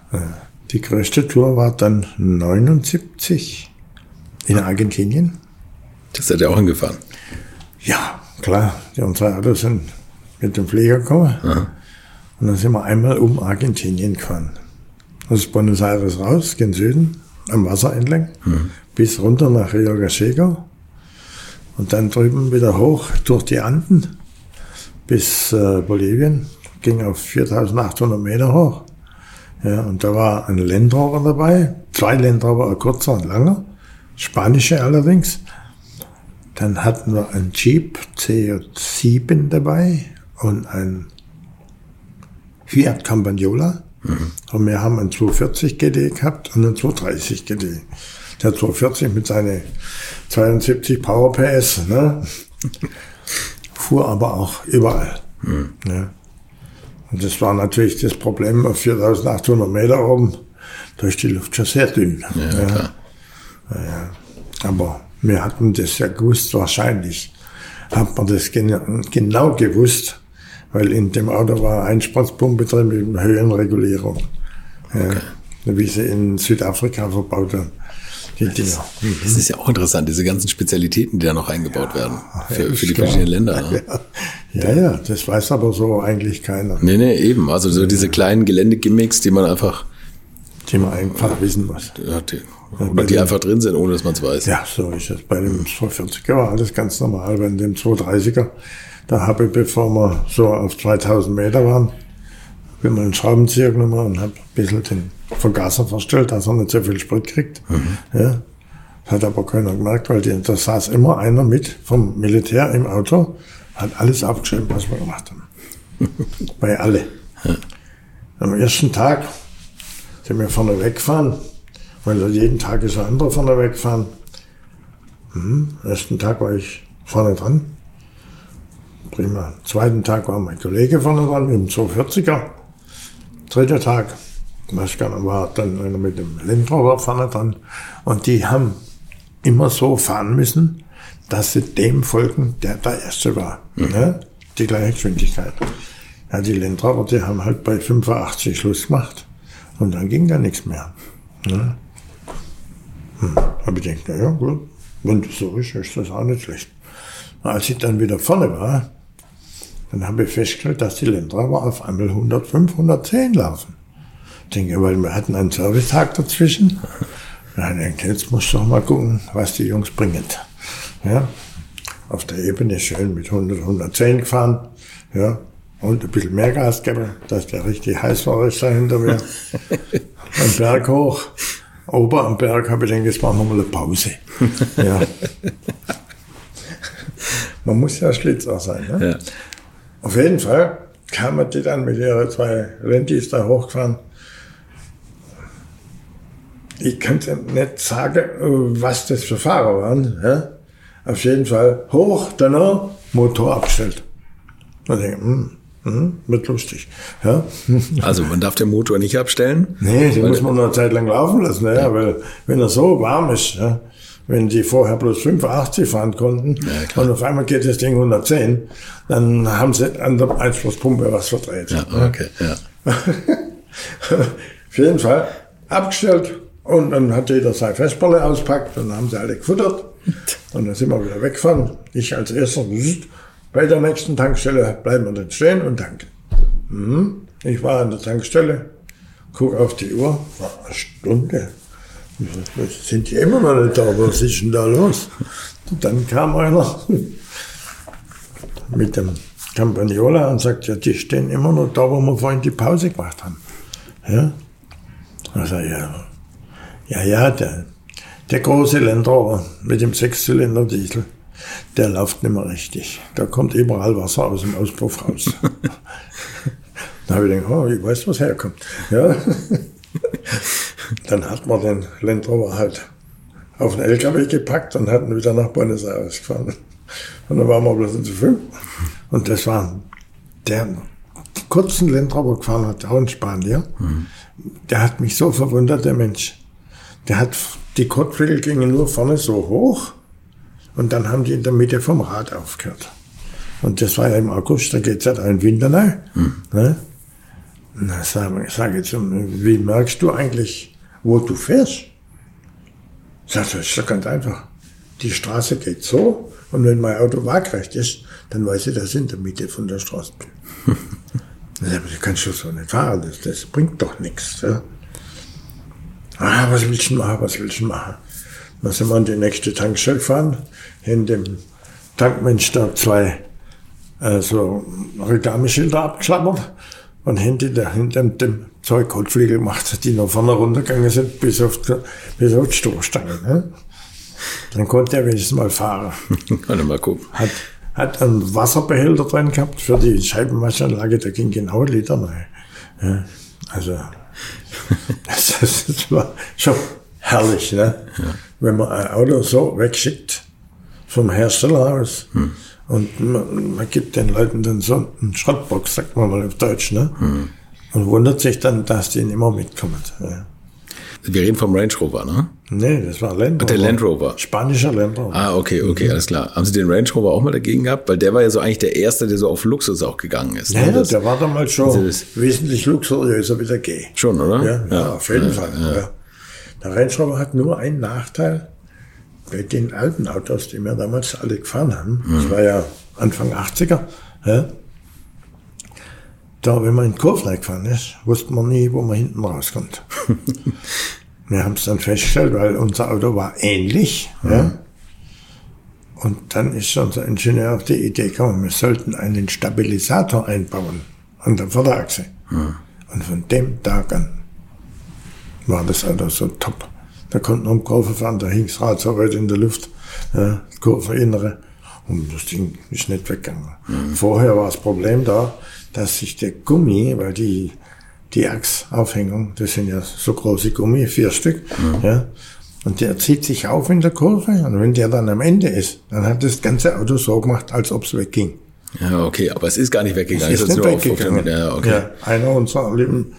Die größte Tour war dann 79 in Argentinien. Das seid ihr auch hingefahren? Ja, klar. Die unsere Autos sind mit dem Flieger gekommen. Aha. Und dann sind wir einmal um Argentinien gefahren. Aus Buenos Aires raus, gen Süden, am Wasser entlang, mhm. bis runter nach Rio Gachego. Und dann drüben wieder hoch durch die Anden bis äh, Bolivien. Ging auf 4800 Meter hoch. Ja, und da war ein Landrover dabei, zwei Landrover, ein kurzer und langer, spanische allerdings. Dann hatten wir ein Jeep C7 dabei, und ein Fiat Campagnola. Mhm. Und wir haben einen 240 GD gehabt und einen 230 GD. Der 240 mit seinen 72 Power PS, ne? fuhr aber auch überall. Mhm. Ne? Und das war natürlich das Problem auf 4800 Meter oben, durch die Luft schon sehr dünn. Ja, ne? ja. Aber wir hatten das ja gewusst, wahrscheinlich hat man das genau gewusst, weil in dem Auto war Einspritzpumpe drin mit Höhenregulierung. Okay. Ja, wie sie in Südafrika verbaut haben. Die Dinger. Das ist ja auch interessant, diese ganzen Spezialitäten, die da noch eingebaut ja, werden für, für die verschiedenen Länder. Ne? Ja. ja, ja, das weiß aber so eigentlich keiner. Nee, nee, eben. Also so diese kleinen Geländegimmicks, die man einfach. Die man einfach wissen muss. Ja, die, oder die einfach drin sind, ohne dass man es weiß. Ja, so ist es. Bei dem 240er war alles ganz normal. Bei dem 230er da habe ich, bevor wir so auf 2000 Meter waren, bin mal einen Schraubenzieher genommen und habe ein bisschen den Vergaser verstellt, dass er nicht so viel Sprit kriegt. Mhm. Ja. Das hat aber keiner gemerkt, weil die, da saß immer einer mit vom Militär im Auto, hat alles abgeschrieben, was wir gemacht haben. Bei alle. Ja. Am ersten Tag sind wir vorne weggefahren, weil jeden Tag ist ein anderer vorne weggefahren. Mhm. Am ersten Tag war ich vorne dran prima. Zweiten Tag war mein Kollege vorne dran mit dem 240er. Dritter Tag, weiß gar nicht, war dann einer mit dem Landrover vorne dran. Und die haben immer so fahren müssen, dass sie dem folgen, der der Erste war. Mhm. Ne? die gleiche Geschwindigkeit. Ja, die Landrover, die haben halt bei 85 Schluss gemacht. Und dann ging da nichts mehr. Ne? Hm. Habe ich gedacht, na ja, gut, wenn das so ist, ist das auch nicht schlecht. Als ich dann wieder vorne war, dann habe ich festgestellt, dass die Landrover auf einmal 105, 110 laufen. Ich denke, weil wir hatten einen Servicetag dazwischen. Denke, jetzt muss ich doch mal gucken, was die Jungs bringen. Ja, auf der Ebene schön mit 100, 110 gefahren. Ja, und ein bisschen mehr Gas geben, dass der richtig heiß war, ist da hinter mir. Am Berg hoch. Ober am Berg habe ich gedacht, jetzt machen wir mal eine Pause. Ja. Man muss ja Schlitzer sein. Ne? Ja. Auf jeden Fall kamen die dann mit ihren zwei Rentis da hochgefahren. Ich kann nicht sagen, was das für Fahrer waren. Ja? Auf jeden Fall hoch, danach Motor abgestellt. Und ich denke, hm, hm, wird lustig. Ja. Also man darf den Motor nicht abstellen? Nee, den muss man noch eine Zeit lang laufen lassen, ja. weil wenn er so warm ist, ja, wenn die vorher bloß 85 fahren konnten ja, und auf einmal geht das Ding 110, dann haben sie an der Einspruchspumpe was verdreht. Ja, okay, ja. auf jeden Fall abgestellt und dann hat jeder seine Festballe auspackt und dann haben sie alle gefuttert und dann sind wir wieder weggefahren. Ich als erster bei der nächsten Tankstelle bleiben wir dann stehen und tanken. Mhm. Ich war an der Tankstelle, gucke auf die Uhr, war eine Stunde. Sind die immer noch nicht da? Was ist denn da los? Und dann kam einer mit dem Campagnola und sagt, ja, die stehen immer noch da, wo wir vorhin die Pause gemacht haben. Ja? Also, ja, ja, ja, der, der große Landrover mit dem Sechszylinder-Diesel der läuft nicht mehr richtig. Da kommt überall Wasser aus dem Auspuff raus. da habe ich gedacht, oh, ich weiß, was herkommt. Ja. Dann hat man den Land Rover halt auf den LKW gepackt und hatten wieder nach Buenos Aires gefahren. Und dann waren wir bloß zu fünf. Und das war der kurzen Land Rover gefahren hat, auch in Spanien. Mhm. Der hat mich so verwundert, der Mensch. Der hat, die Kotflügel gingen nur vorne so hoch und dann haben die in der Mitte vom Rad aufgehört. Und das war ja im August, da geht es halt ein Winter rein. Hm. Ne? Na, sag, sag jetzt, wie merkst du eigentlich, wo du fährst? Sag, das ist doch ganz einfach. Die Straße geht so und wenn mein Auto waagrecht ist, dann weiß ich, dass ich in der Mitte von der Straße bin. du kannst doch so nicht fahren, das, das bringt doch nichts. Ja? Ah, was willst du machen, was willst du machen? Dann sind wir an die nächste Tankstelle gefahren, in dem Tankmensch da zwei äh, so abgeklappert und hinter dem Zeug Kotfliegel gemacht, die noch vorne runtergegangen sind, bis auf, bis auf die Stoßstange. Ne? Dann konnte er wenigstens mal fahren. Kann mal gucken. Hat, hat einen Wasserbehälter drin gehabt für die Scheibenwaschanlage, da ging genau ein Liter rein. Ja, also, das, das, war schon herrlich, ne? Ja. wenn man ein Auto so wegschickt vom Hersteller aus. Hm. Und man, man, gibt den Leuten dann so einen Schrottbox, sagt man mal auf Deutsch, ne? Hm. Und wundert sich dann, dass die nicht immer mitkommen. Ja. Wir reden vom Range Rover, ne? Nee, das war Land Rover. Der Land Rover. Spanischer Land Rover. Ah, okay, okay, mhm. alles klar. Haben Sie den Range Rover auch mal dagegen gehabt? Weil der war ja so eigentlich der erste, der so auf Luxus auch gegangen ist. Ne? Ja, das, der war damals schon wesentlich luxuriöser wie der G. Schon, oder? Ja, ja auf jeden ja, Fall. Ja. Der Range Rover hat nur einen Nachteil bei den alten Autos, die wir damals alle gefahren haben. Mhm. Das war ja Anfang 80er. Ja, da, wenn man in Kurve gefahren ist, wusste man nie, wo man hinten rauskommt. wir haben es dann festgestellt, weil unser Auto war ähnlich. Mhm. Ja. Und dann ist unser Ingenieur auf die Idee gekommen, wir sollten einen Stabilisator einbauen an der Vorderachse. Mhm. Und von dem Tag an war das Auto so top. Da konnten wir um Kurve fahren, da hing das Rad so weit in der Luft, ja, Kurveninnere. Und das Ding ist nicht weggegangen. Mhm. Vorher war das Problem da, dass sich der Gummi, weil die, die Achsaufhängung, das sind ja so große Gummi, vier Stück, mhm. ja, und der zieht sich auf in der Kurve. Und wenn der dann am Ende ist, dann hat das ganze Auto so gemacht, als ob es wegging. Ja, okay, aber es ist gar nicht weggegangen. Es ist nicht weggegangen. ja, okay. ja, einer unserer lieben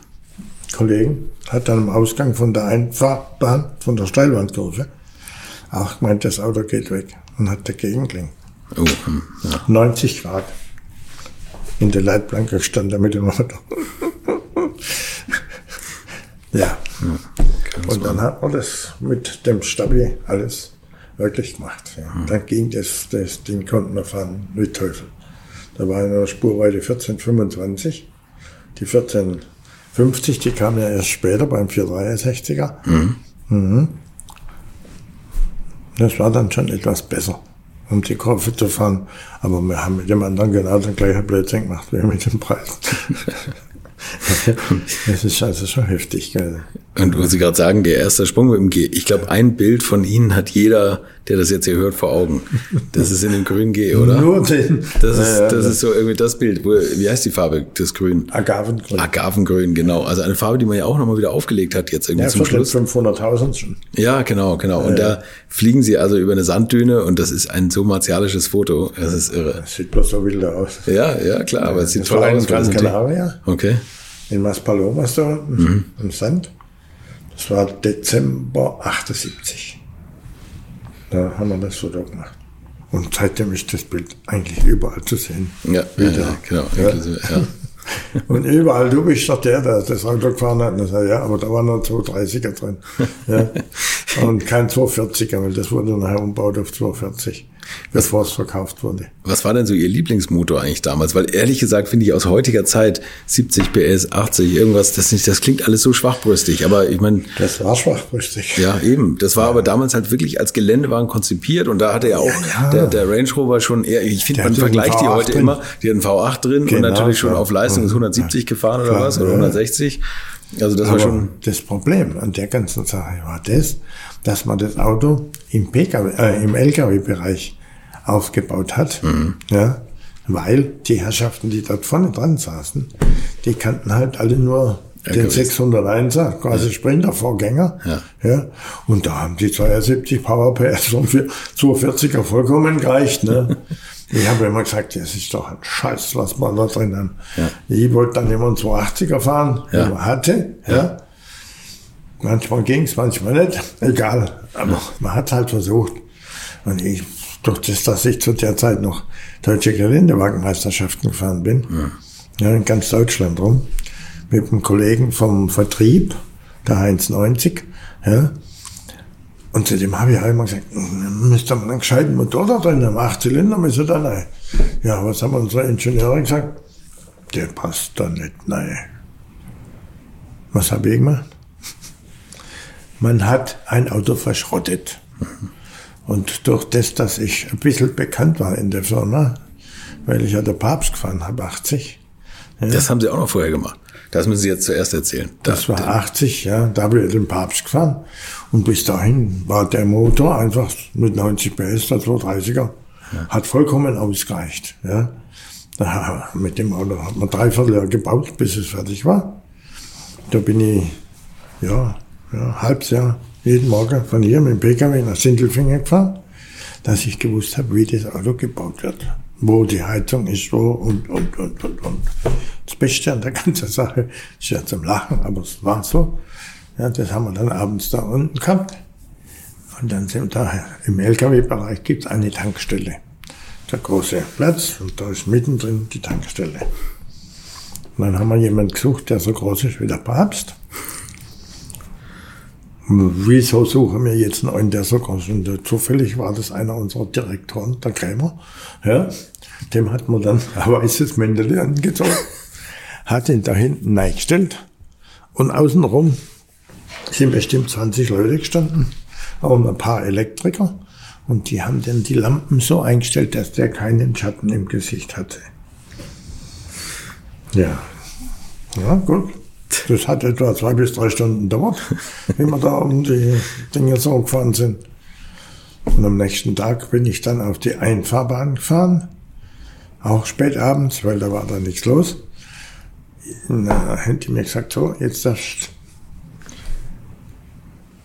Kollegen hat dann am Ausgang von der Einfahrbahn, von der Steilwandkurve, auch gemeint, das Auto geht weg und hat dagegen gelenkt. Oh, hm, ja. 90 Grad. In der Leitplanke stand er mit dem Auto. ja. Und dann hat man das mit dem Stabi alles wirklich gemacht. Ja. Dann ging das, das Ding konnten wir fahren wie Teufel. Da war eine Spurweite 1425. Die 1450, die kam ja erst später beim 463er. Mhm. Mhm. Das war dann schon etwas besser, um die Kurve zu fahren. Aber wir haben mit dem anderen genau den gleichen Blödsinn gemacht wie mit dem Preis. das ist also schon heftig. Gell? Und wo Sie gerade sagen, der erste Sprung mit dem G. Ich glaube, ein Bild von Ihnen hat jeder, der das jetzt hier hört, vor Augen. Das ist in dem grünen G, oder? Nur den. Das ist, das ist so irgendwie das Bild. Wo, wie heißt die Farbe, das Grün? Agavengrün. Agavengrün, genau. Also eine Farbe, die man ja auch nochmal wieder aufgelegt hat jetzt irgendwie Ja, zum Schluss. 500.000 schon. Ja, genau, genau. Und da fliegen Sie also über eine Sanddüne und das ist ein so martialisches Foto. Das ist irre. Das sieht bloß so wild aus. Ja, ja, klar, aber es sieht Das toll aus. Gran Canaria, Okay. in Maspalomas da unten, Mhm. im Sand. Das war Dezember 78. Da haben wir das Foto gemacht. Und seitdem ist das Bild eigentlich überall zu sehen. Ja, Wieder. ja genau. Ja. Ja. Und überall, du bist doch der, der das Auto gefahren hat. Sag, ja, aber da waren noch 230er drin. Ja. Und kein 240er, weil das wurde nachher umbaut auf 240, bevor es verkauft wurde. Was war denn so Ihr Lieblingsmotor eigentlich damals? Weil ehrlich gesagt finde ich aus heutiger Zeit 70 PS, 80, irgendwas, das nicht, das klingt alles so schwachbrüstig. Aber ich meine, Das war schwachbrüstig. ja eben, das war aber damals halt wirklich als Geländewagen konzipiert und da hatte ja auch ja. Der, der Range Rover schon eher, ich finde, man vergleicht die V8 heute drin. immer, die hat einen V8 drin und Genau, natürlich schon ja. auf Leistung ist 170 gefahren oder Klar, was oder ja. 160. Also das war Aber schon, das Problem an der ganzen Sache war das, dass man das Auto im PKW, äh, im LKW-Bereich aufgebaut hat, Mhm. ja, weil die Herrschaften, die dort vorne dran saßen, die kannten halt alle nur den LKWs. 601er, quasi Sprinter-Vorgänger, Ja. ja, und da haben die 72 Power PS und für 240er vollkommen gereicht, ne. Ich habe immer gesagt, das ist doch ein Scheiß, was wir da drin haben. Ja. Ich wollte dann immer einen 280er fahren, Ja. den man hatte, ja. Manchmal ging's, manchmal nicht. Egal. Aber man hat halt versucht. Und ich, durch das, dass ich zu der Zeit noch deutsche Geländewagenmeisterschaften gefahren bin, ja, in ganz Deutschland rum, mit einem Kollegen vom Vertrieb, der Heinz 90, ja. Und zu dem habe ich halt immer gesagt, müsste man einen gescheiten Motor da drin haben, acht Zylinder müsste da rein. Ja, was haben unsere Ingenieure gesagt? Der passt da nicht rein. Was habe ich gemacht? Man hat ein Auto verschrottet. Und durch das, dass ich ein bisschen bekannt war in der Firma, weil ich ja der Papst gefahren habe, 80. das haben Sie auch noch vorher gemacht. Das müssen Sie jetzt zuerst erzählen. Das war 80, ja, da habe ich den Papst gefahren. Und bis dahin war der Motor einfach mit 90 PS, der 230er, hat vollkommen ausgereicht. Ja. Da, mit dem Auto hat man dreiviertel Jahr gebaut, bis es fertig war. Da bin ich, ja, ja halbes Jahr jeden Morgen von hier mit dem PKW nach Sindelfingen gefahren, dass ich gewusst habe, wie das Auto gebaut wird. Wo die Heizung ist, wo und, und, und, und, und. Das Beste an der ganzen Sache ist ja zum Lachen, aber es war so. Ja, das haben wir dann abends da unten gehabt. Und dann sind da im LKW-Bereich gibt es eine Tankstelle. Der große Platz und da ist mittendrin die Tankstelle. Und dann haben wir jemanden gesucht, der so groß ist wie der Papst. Wieso suchen wir jetzt einen, der so ist? Und äh, zufällig war das einer unserer Direktoren, der Krämer. Ja, dem hat man dann ein weißes Mäntel angezogen, hat ihn da hinten reingestellt und außenrum sind bestimmt 20 Leute gestanden, auch ein paar Elektriker. Und die haben dann die Lampen so eingestellt, dass der keinen Schatten im Gesicht hatte. Ja. Ja, gut. Das hat etwa zwei bis drei Stunden gedauert, wie wir da um die Dinge so gefahren sind. Und am nächsten Tag bin ich dann auf die Einfahrbahn gefahren. Auch spät abends, weil da war da nichts los. Na, die mir gesagt, so, jetzt darfst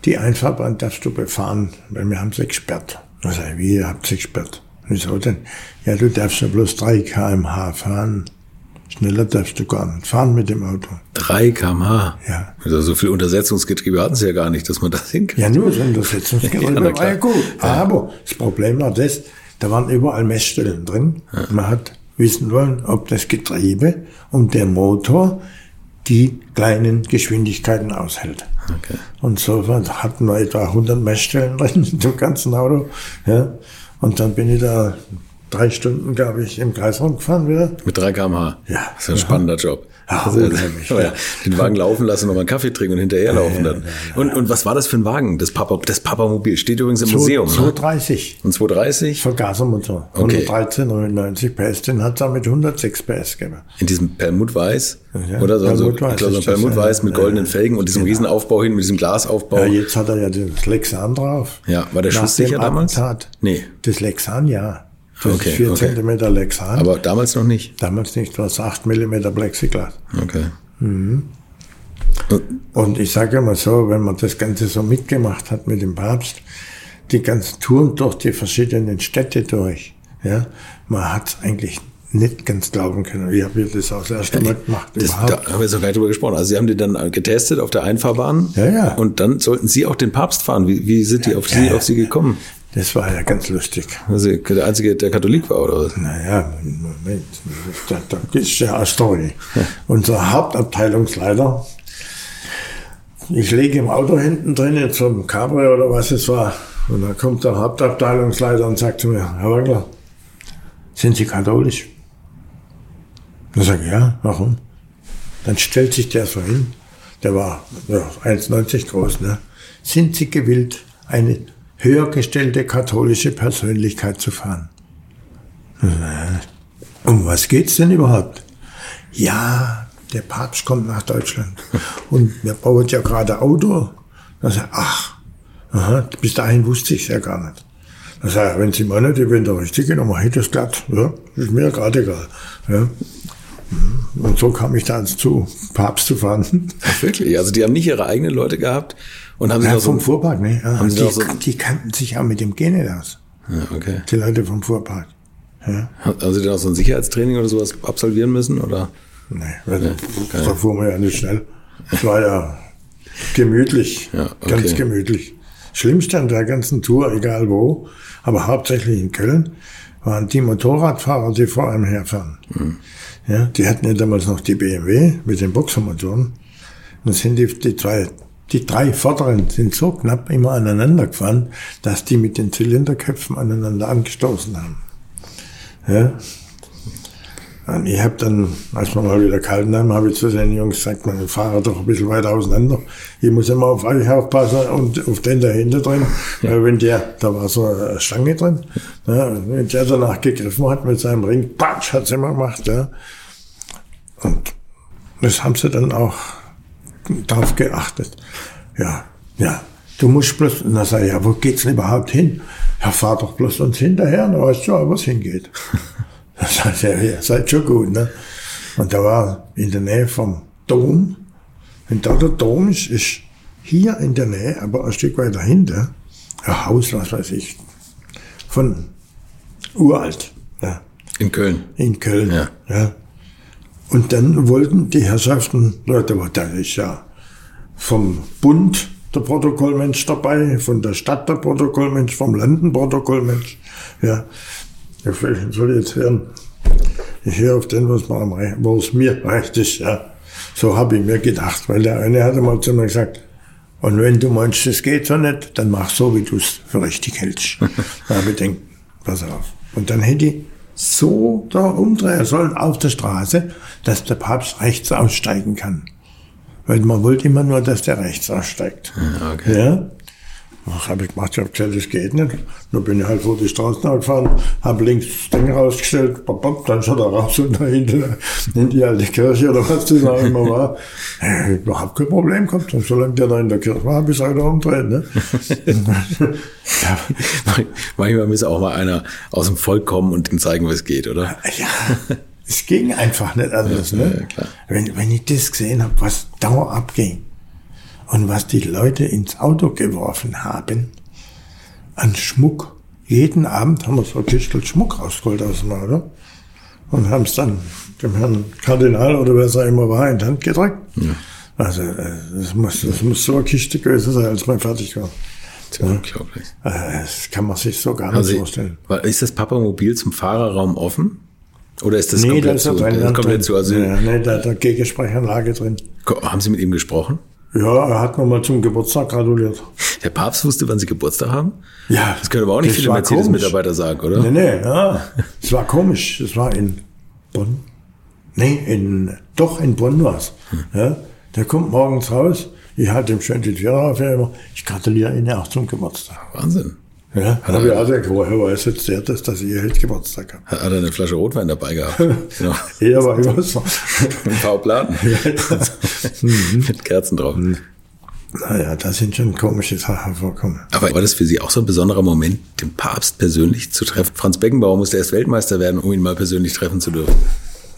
die Einfahrbahn darfst du befahren, weil wir haben sie gesperrt. Da sag ich, wie, ihr habt sie gesperrt? Wieso denn? Ja, du darfst ja bloß 3 kmh fahren. Schneller darfst du gar nicht fahren mit dem Auto. 3 kmh. Ja. Also so viel Untersetzungsgetriebe hatten Sie ja gar nicht, dass man das hinkriegt. Ja, nur so Untersetzungsgetriebe Ja, war ja gut. Aber das Problem war das, da waren überall Messstellen drin. Man hat wissen wollen, ob das Getriebe und der Motor die kleinen Geschwindigkeiten aushält. Okay. Und so hatten wir etwa 100 Messstellen drin im ganzen Auto. Ja. Und dann bin ich da drei Stunden, glaube ich, im Kreisraum gefahren wieder. Mit 3 km/h. Ja. Das ist ein spannender Job. Ja, Also, unheimlich, ja. ja. Den Wagen laufen lassen, nochmal einen Kaffee trinken und hinterher laufen dann. Und, und was war das für ein Wagen? Das Papa, das Papamobil steht übrigens im Museum. ne? 230. Und 230 Vergasermotor. Okay. 113, 99 PS. Den hat er mit 106 PS gegeben. in diesem Perlmutt Weiß. Ja, oder so, so, Perlmutt Weiß ich glaube, so ja. Weiß mit goldenen Ja, Felgen und diesem genau. Riesenaufbau hin, mit diesem Glasaufbau. Ja, jetzt hat er ja das Lexan drauf. Ja, war der Nach Schuss sicher damals? Attentat. Nee. Das Lexan, ja. Okay, ist 4 okay. Zentimeter Lexan. Aber damals noch nicht. Damals nicht, das 8 Millimeter Plexiglas. Okay. Und ich sage immer so, wenn man das Ganze so mitgemacht hat mit dem Papst, die ganzen Touren durch die verschiedenen Städte durch, ja, man hat es eigentlich nicht ganz glauben können. Ich habe das auch das erste Mal gemacht. Das, überhaupt. da haben wir noch gar nicht drüber gesprochen. Also Sie haben die dann getestet auf der Einfahrbahn. Ja, ja. Und dann sollten Sie auch den Papst fahren. Wie, wie sind die auf Sie, auf Sie gekommen? Das war ja ganz lustig. Also der Einzige, der Katholik war, oder was? Naja, Moment, da, da ist ja eine Story. Unser Hauptabteilungsleiter, ich lege im Auto hinten drin, jetzt so ein Cabrio oder was es war, und dann kommt der Hauptabteilungsleiter und sagt zu mir, Herr Wagner, sind Sie katholisch? Dann sage ich, ja, warum? Dann stellt sich der so hin, der war ja, 1,90 groß, ne? Sind Sie gewillt, eine höher gestellte katholische Persönlichkeit zu fahren? Um was geht's denn überhaupt? Ja, der Papst kommt nach Deutschland und wir bauen ja gerade Auto. Dann sag ich, ach, aha, bis dahin wusste ich ja gar nicht. Dann sag ich, wenn Sie meinen, ich bin der Richtige, dann mache ich das glatt. Ja, ist mir gerade egal. Ja. Und so kam ich dann zu Papst zu fahren. Wirklich? Also die haben nicht ihre eigenen Leute gehabt und haben sich Ja, noch so... vom Fuhrpark, ne? Ja, Sie die, so- die kannten sich auch mit dem Gene aus. Ja, okay. Die Leute vom Fuhrpark. Ja. Haben Sie dann auch so ein Sicherheitstraining oder sowas absolvieren müssen? Oder? Nee, weil da fuhren wir ja nicht schnell. Es war ja gemütlich, Ja, okay. ganz gemütlich. Schlimmste an der ganzen Tour, egal wo, aber hauptsächlich in Köln, waren die Motorradfahrer, die vor einem herfahren. Hm. Ja, die hatten ja damals noch die BMW mit den Boxermotoren. Dann sind die, die zwei, die drei vorderen sind so knapp immer aneinander gefahren, dass die mit den Zylinderköpfen aneinander angestoßen haben. Ja, und ich habe dann, als wir mal wieder gehalten haben, habe ich zu den Jungs gesagt, man fahre doch ein bisschen weiter auseinander. Ich muss immer auf euch aufpassen und auf den dahinter drin. Weil wenn der, da war so eine Stange drin, ja, wenn der danach gegriffen hat mit seinem Ring, patsch, hat's immer gemacht. Ja. Und das haben sie dann auch darauf geachtet. Ja, ja, du musst bloß, und dann sag ich, ja, wo geht's denn überhaupt hin? Ja, fahr doch bloß uns hinterher, dann weißt du ja, wo es hingeht. Dann sagt er, ja, seid schon gut, ne? Und da war in der Nähe vom Dom, wenn da der Dom ist, ist hier in der Nähe, aber ein Stück weiter hinter, ein Haus, was weiß ich, von uralt, ja, In Köln. in Köln. Ja. Ja. Und dann wollten die Herrschaften, Leute, da ist ja vom Bund der Protokollmensch dabei, von der Stadt der Protokollmensch, vom Land Protokollmensch. Ja. Vielleicht soll ich jetzt hören. Ich höre auf den, was, wo es mir recht ist. Ja. So habe ich mir gedacht, weil der eine hatte mal zu mir gesagt, und wenn du meinst, das geht so nicht, dann mach so, wie du es für richtig hältst. da habe ich gedacht, pass auf. Und dann hätte ich so da umdrehen sollen auf der Straße, dass der Papst rechts aussteigen kann. Weil man wollte immer nur, dass der rechts aussteigt. Ja, okay. Ja. Das habe ich gemacht, ich habe gesagt, das geht nicht. Dann bin ich halt vor die Straßen gefahren, habe links das Ding rausgestellt, bop, bop, dann schaut er raus und da hinten in die alte Kirche oder was das auch immer war. Äh, Überhaupt kein Problem gehabt. Und solange der da in der Kirche war, habe ich es wieder umdreht. Ne? ja, Manchmal müsste auch mal einer aus dem Volk kommen und ihm zeigen, es geht, oder? ja, es ging einfach nicht anders. Ja, ne? ja. Wenn, wenn ich das gesehen habe, was da abging und was die Leute ins Auto geworfen haben, an Schmuck. Jeden Abend haben wir so ein Kistel Schmuck rausgeholt aus dem Auto und haben es dann dem Herrn Kardinal oder wer es auch immer war in die Hand gedrückt. Also äh, das muss, das muss so eine Kiste gewesen sein, als wir fertig waren. Das ja unglaublich. Äh, Das kann man sich so gar nicht Sie, vorstellen. war- ist das Papamobil zum Fahrerraum offen? Oder ist das nee, komplett da ist zu? das komplett zu also, ja, nee, da hat er Gegensprechanlage drin. Haben Sie mit ihm gesprochen? Ja, er hat nochmal zum Geburtstag gratuliert. Der Papst wusste, wann Sie Geburtstag haben? Ja. Das können aber auch nicht viele war Mercedes-Mitarbeiter sagen, oder? Nee, nee, ja. Es war komisch. Es war in Bonn. Nee, in, doch, in Bonn war's. Ja. Der kommt morgens raus. Ich halte ihm schön die Tür auf. Ich gratuliere Ihnen auch zum Geburtstag. Wahnsinn. Ja, Hat habe ich er- auch gedacht, woher weiß jetzt der, das, dass ich heute Geburtstag habe? Hat hat er eine Flasche Rotwein dabei gehabt? genau. Ja, aber ich weiß noch. Ein paar Platen. Mit Kerzen drauf. Naja, da sind schon komische Sachen vorkommen. Aber war das für Sie auch so ein besonderer Moment, den Papst persönlich zu treffen? Franz Beckenbauer musste erst Weltmeister werden, um ihn mal persönlich treffen zu dürfen.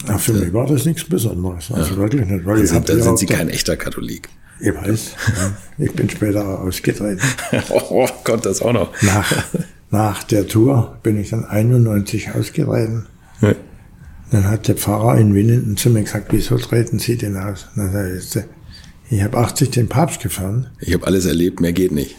Ja, für mich war das nichts Besonderes. Also wirklich nicht. Weil Also, hab da ja sind Sie da- kein echter Katholik. Ich weiß. Ja. Ich bin später ausgetreten. oh Gott, das auch noch. Nach, nach der Tour bin ich dann 91 ausgetreten. Dann hat der Pfarrer in Winnenden zu mir gesagt, wieso treten Sie denn aus? Na, da ist, ich habe 80 den Papst gefahren. Ich habe alles erlebt, mehr geht nicht.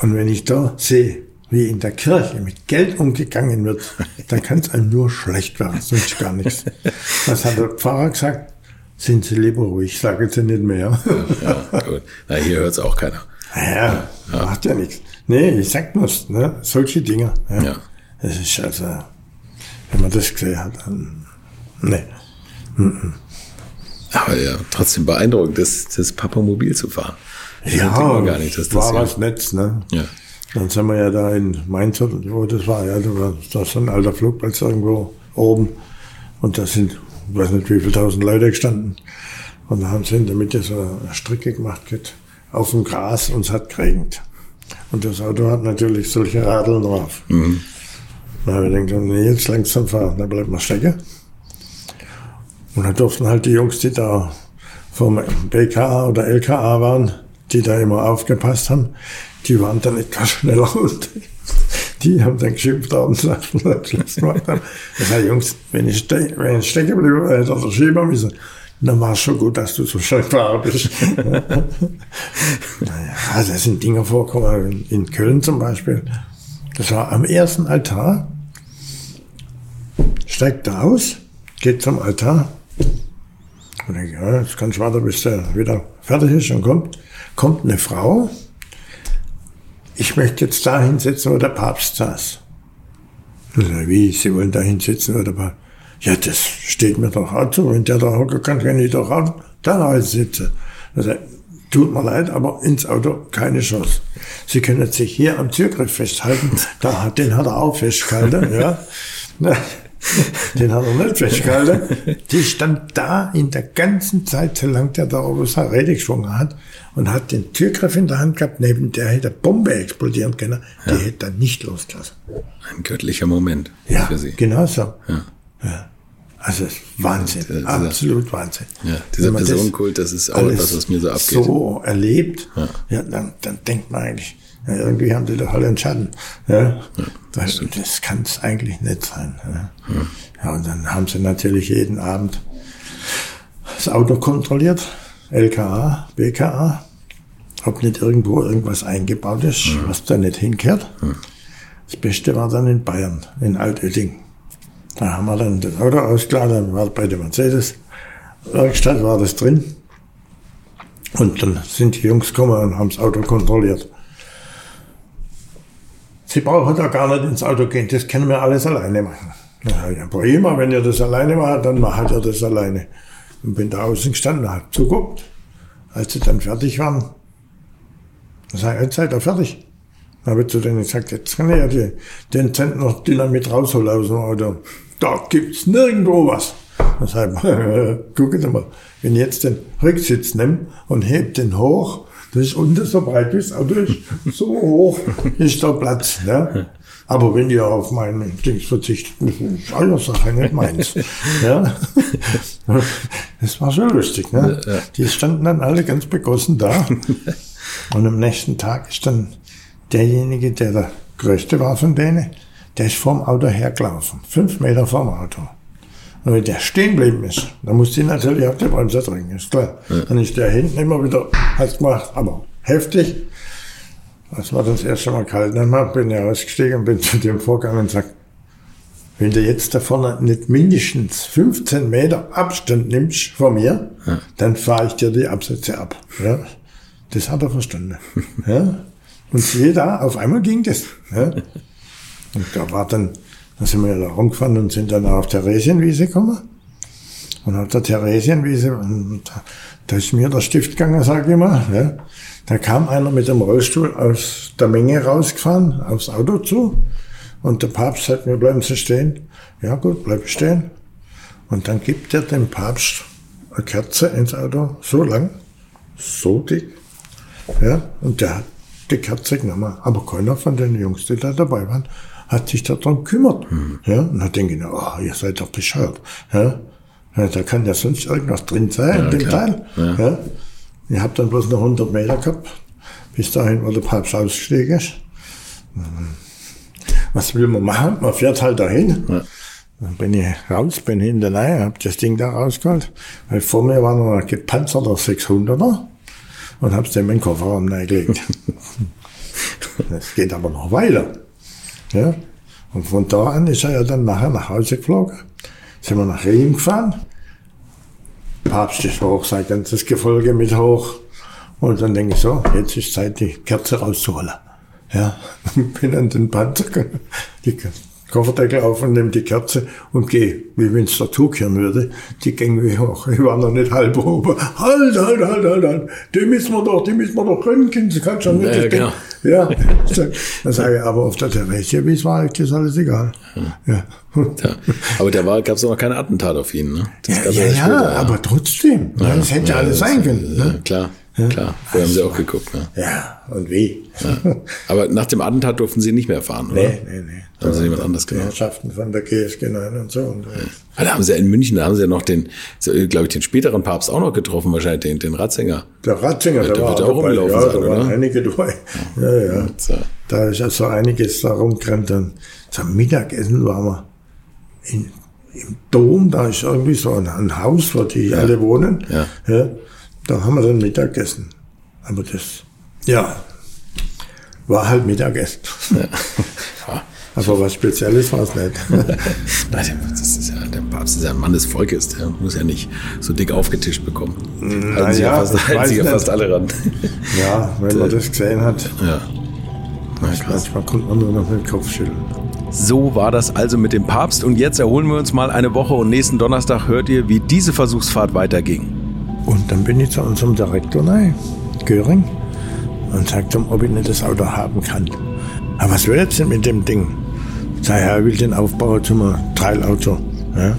Und wenn ich da sehe, wie in der Kirche mit Geld umgegangen wird, dann kann es einem nur schlecht werden, sonst gar nichts. Was hat der Pfarrer gesagt? Sind Sie lieber ruhig, sagen Sie nicht mehr. Ja, gut. Na, hier hört es auch keiner. Ja, macht ja nichts. Nee, ich sag bloß, ne, solche Dinge. Ja. Ja. Das ist also, wenn man das gesehen hat, dann, nee. Aber ja, trotzdem beeindruckend, das, das Papamobil zu fahren. Das man gar nicht, dass das war ja, was Netz, ne? ja. Dann sind wir ja da in Mainz, wo das war, ja, da war so ein alter Flugplatz irgendwo oben. Und da sind, ich weiß nicht wie viele tausend Leute gestanden. Und da haben sie in der Mitte so eine Strecke gemacht, auf dem Gras und es hat geregnet. Und das Auto hat natürlich solche Radeln drauf. Mhm. Da habe ich gedacht, nee, jetzt langsam fahren, dann bleibt man stecken. Und dann durften halt die Jungs, die da vom BKA oder LKA waren, die da immer aufgepasst haben, die waren dann etwas schneller die haben dann geschimpft und gesagt, was sie Schluss gemacht haben. Ich sage, Jungs, wenn ich, ste wenn ich stecken wäre, hätte er schieben müssen. Dann war es schon gut, dass du so schnell gefahren bist. naja, also das sind Dinge vorgekommen. In, Köln zum Beispiel. Das war am ersten Altar. Steigt er aus, geht zum Altar. Und denke, ja, jetzt kann ich warten, bis der wieder fertig ist und kommt. Kommt eine Frau. Ich möchte jetzt da hinsetzen, wo der Papst saß. Wie, Sie wollen da hinsetzen, wo der Papst? Ja, das steht mir doch auch zu. Wenn der da hocken kann, kann ich doch auch da sitzen. Sag, Tut mir leid, aber ins Auto keine Chance. Sie können sich hier am Türgriff festhalten. Da hat, den hat er auch festgehalten, ja. Den hat er nicht festgehalten. Die stand da in der ganzen Zeit, solange der da oben seine Rede geschwungen hat und hat den Türgriff in der Hand gehabt, neben der hätte Bombe explodieren können. Die hätte er nicht losgelassen. Ein göttlicher Moment Ja, für Sie. genau so. Ja. Also es ist Wahnsinn, dieser- absolut Wahnsinn. Ja, dieser man das Personenkult, das ist auch alles etwas, was mir so abgeht. So erlebt, ja. dann, dann denkt man eigentlich, ja, irgendwie haben die doch alle einen Schatten. Ja, das, das kann es eigentlich nicht sein. Ja. ja, und dann haben sie natürlich jeden Abend das Auto kontrolliert, LKA, BKA, ob nicht irgendwo irgendwas eingebaut ist, was da nicht hinkehrt. Das Beste war dann in Bayern, in Altötting. Da haben wir dann das Auto ausgeladen, war bei der Mercedes-Werkstatt war das drin. Und dann sind die Jungs gekommen und haben das Auto kontrolliert. Sie brauchen da gar nicht ins Auto gehen, das können wir alles alleine machen. Na ja, prima, wenn ihr das alleine macht, dann macht ihr das alleine. Und bin da außen gestanden, hab zuguckt. Als sie dann fertig waren, dann sag ich, jetzt seid ihr fertig. Dann habe ich zu denen gesagt, jetzt kann ich ja die, den Cent noch Dynamit rausholen aus dem Auto. Da gibt's nirgendwo was. Dann sag ich, Sie mal, wenn ich jetzt den Rücksitz nehme und heb den hoch, das ist unten so breit wie das Auto ist, so hoch ist der Platz. Ne? Aber wenn ihr auf meinen Dings verzichtet, ist eure Sache, nicht meins. ja? Das war schon lustig. Ne? Die standen dann alle ganz begossen da. Und am nächsten Tag ist dann derjenige, der der Größte war von denen, der ist vorm Auto hergelaufen. Fünf Meter vorm Auto. Und wenn der stehen geblieben ist, dann musste ich natürlich auf die Bremse drücken, ist klar. Dann ist der hinten immer wieder, hat's gemacht, aber heftig. Das war das erste Mal kalt. Dann bin ich ausgestiegen und bin zu dem vorgegangen und sag, wenn du jetzt da vorne nicht mindestens 15 Meter Abstand nimmst von mir, ja. dann fahre ich dir die Absätze ab. Ja. Das hat er verstanden. ja. Und siehe da, auf einmal ging das. Ja. Und da war dann, da sind wir ja da rumgefahren und sind dann auf Theresienwiese gekommen. Und auf der Theresienwiese, da, da ist mir der Stift gegangen, sag ich mal. Ja. Da kam einer mit dem Rollstuhl aus der Menge rausgefahren, aufs Auto zu. Und der Papst sagt mir, bleiben Sie stehen. Ja gut, bleib stehen. Und dann gibt er dem Papst eine Kerze ins Auto, so lang, so dick. Ja, und der hat die Kerze genommen. Aber keiner von den Jungs, die da dabei waren, hat sich darum gekümmert. Mhm. Ja, und hat den gedacht, oh, ihr seid doch bescheuert. Ja, ja, da kann ja sonst irgendwas drin sein ja, in dem. Teil. Ja. ja. Ich habe dann bloß noch 100 Meter gehabt, bis dahin, wo der Papst ausgestiegen ist. Was will man machen? Man fährt halt dahin. Ja. Dann bin ich raus, bin hinten rein, hab das Ding da rausgeholt. Weil vor mir war noch ein gepanzerter 600er und hab's dem in den Kofferraum reingelegt. das geht aber noch weiter. Ja? Und von da an ist er ja dann nachher nach Hause geflogen. Sind wir nach Riem gefahren. Papst ist hoch, sein ganzes Gefolge mit hoch. Und dann denke ich so, jetzt ist Zeit, die Kerze rauszuholen. Ja, bin an den Panzer, die Kofferdeckel auf und nehme die Kerze und gehe, wie wenn es da zukehren würde, die Gänge hoch. Ich war noch nicht halb oben. Halt, halt, halt, halt, halt. Die müssen wir doch, die müssen wir doch röntgen. Das kann schon nicht. Ja, genau. ja. Dann sage ich, aber auf der Terrasse, wie es war, ist das alles egal. Ja. ja. Aber da war, gab es noch keine Attentat auf ihn, ne? Das ja, ja, ja, aber trotzdem. Ja, das hätte ja, alles sein können. Ne? Klar. Ja? Klar, vorher haben Sie auch geguckt. Ne? Ja, und wie? Ja. Aber nach dem Attentat durften Sie nicht mehr fahren, oder? Nee, nee, nee. Haben Sie jemand anders gemacht? Herrschaften von der GSG 9 und so. Und ja. Da haben Sie ja in München, da haben Sie ja noch den, glaube ich, den späteren Papst auch noch getroffen, wahrscheinlich den, den Ratzinger. Der Ratzinger, der, der war wird auch rumgelaufen ja, sein, da waren einige dabei. Ja, ja. ja. Da ist also einiges da rumgerannt. Und zum Mittagessen waren wir in, im Dom, da ist irgendwie so ein, ein Haus, wo die alle wohnen. Ja. Da haben wir dann Mittagessen. Aber das, ja, war halt Mittagessen. Ja. Aber was Spezielles war es nicht. Nein, das ist ja, der Papst ist ja ein Mann des Volkes, der muss ja nicht so dick aufgetischt bekommen. Na halten ja, fast, halten sich ja fast alle ran. Ja, wenn man das gesehen hat. Ja. Na, manchmal konnte man nur noch mit dem Kopf schütteln. So war das also mit dem Papst und jetzt erholen wir uns mal eine Woche und nächsten Donnerstag hört ihr, wie diese Versuchsfahrt weiterging. Und dann bin ich zu unserem Direktor rein, Göring, und sagte ihm, ob ich nicht das Auto haben kann. Aber was will jetzt denn mit dem Ding? Sag ja, er will den aufbauen zum Teilauto. Ja?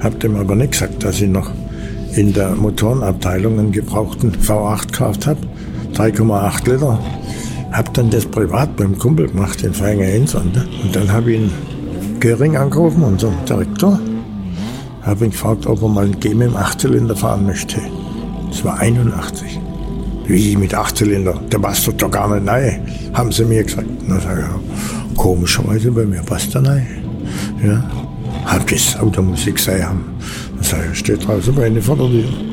Hab dem aber nicht gesagt, dass ich noch in der Motorenabteilung einen gebrauchten V8 gekauft habe. 3,8 Liter. Hab dann das privat beim Kumpel gemacht, den Feinger Enson. Und dann habe ich ihn Göring angerufen, unser Direktor. Habe ihn gefragt, ob er mal einen G mit dem Achtzylinder fahren möchte. Das war 81. Wie mit Achtzylinder? Der passt doch gar nicht rein, haben sie mir gesagt. Na, sag ich, komischerweise bei mir passt er rein. Ja, hab das Auto muss ich gesehen haben. Dann sag ich, steht draußen bei Ihnen vor der Tür.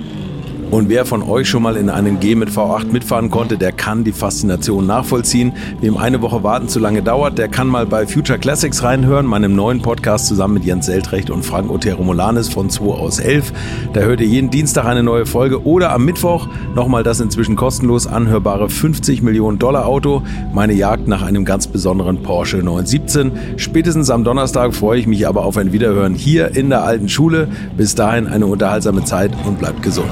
Und wer von euch schon mal in einem G mit V8 mitfahren konnte, der kann die Faszination nachvollziehen. Wem eine Woche warten zu lange dauert, der kann mal bei Future Classics reinhören, meinem neuen Podcast zusammen mit Jens Seltrecht und Frank Otero Molanes von 2 aus 11. Da hört ihr jeden Dienstag eine neue Folge oder am Mittwoch nochmal das inzwischen kostenlos anhörbare 50 Millionen Dollar Auto, meine Jagd nach einem ganz besonderen Porsche 917. Spätestens am Donnerstag freue ich mich aber auf ein Wiederhören hier in der alten Schule. Bis dahin eine unterhaltsame Zeit und bleibt gesund.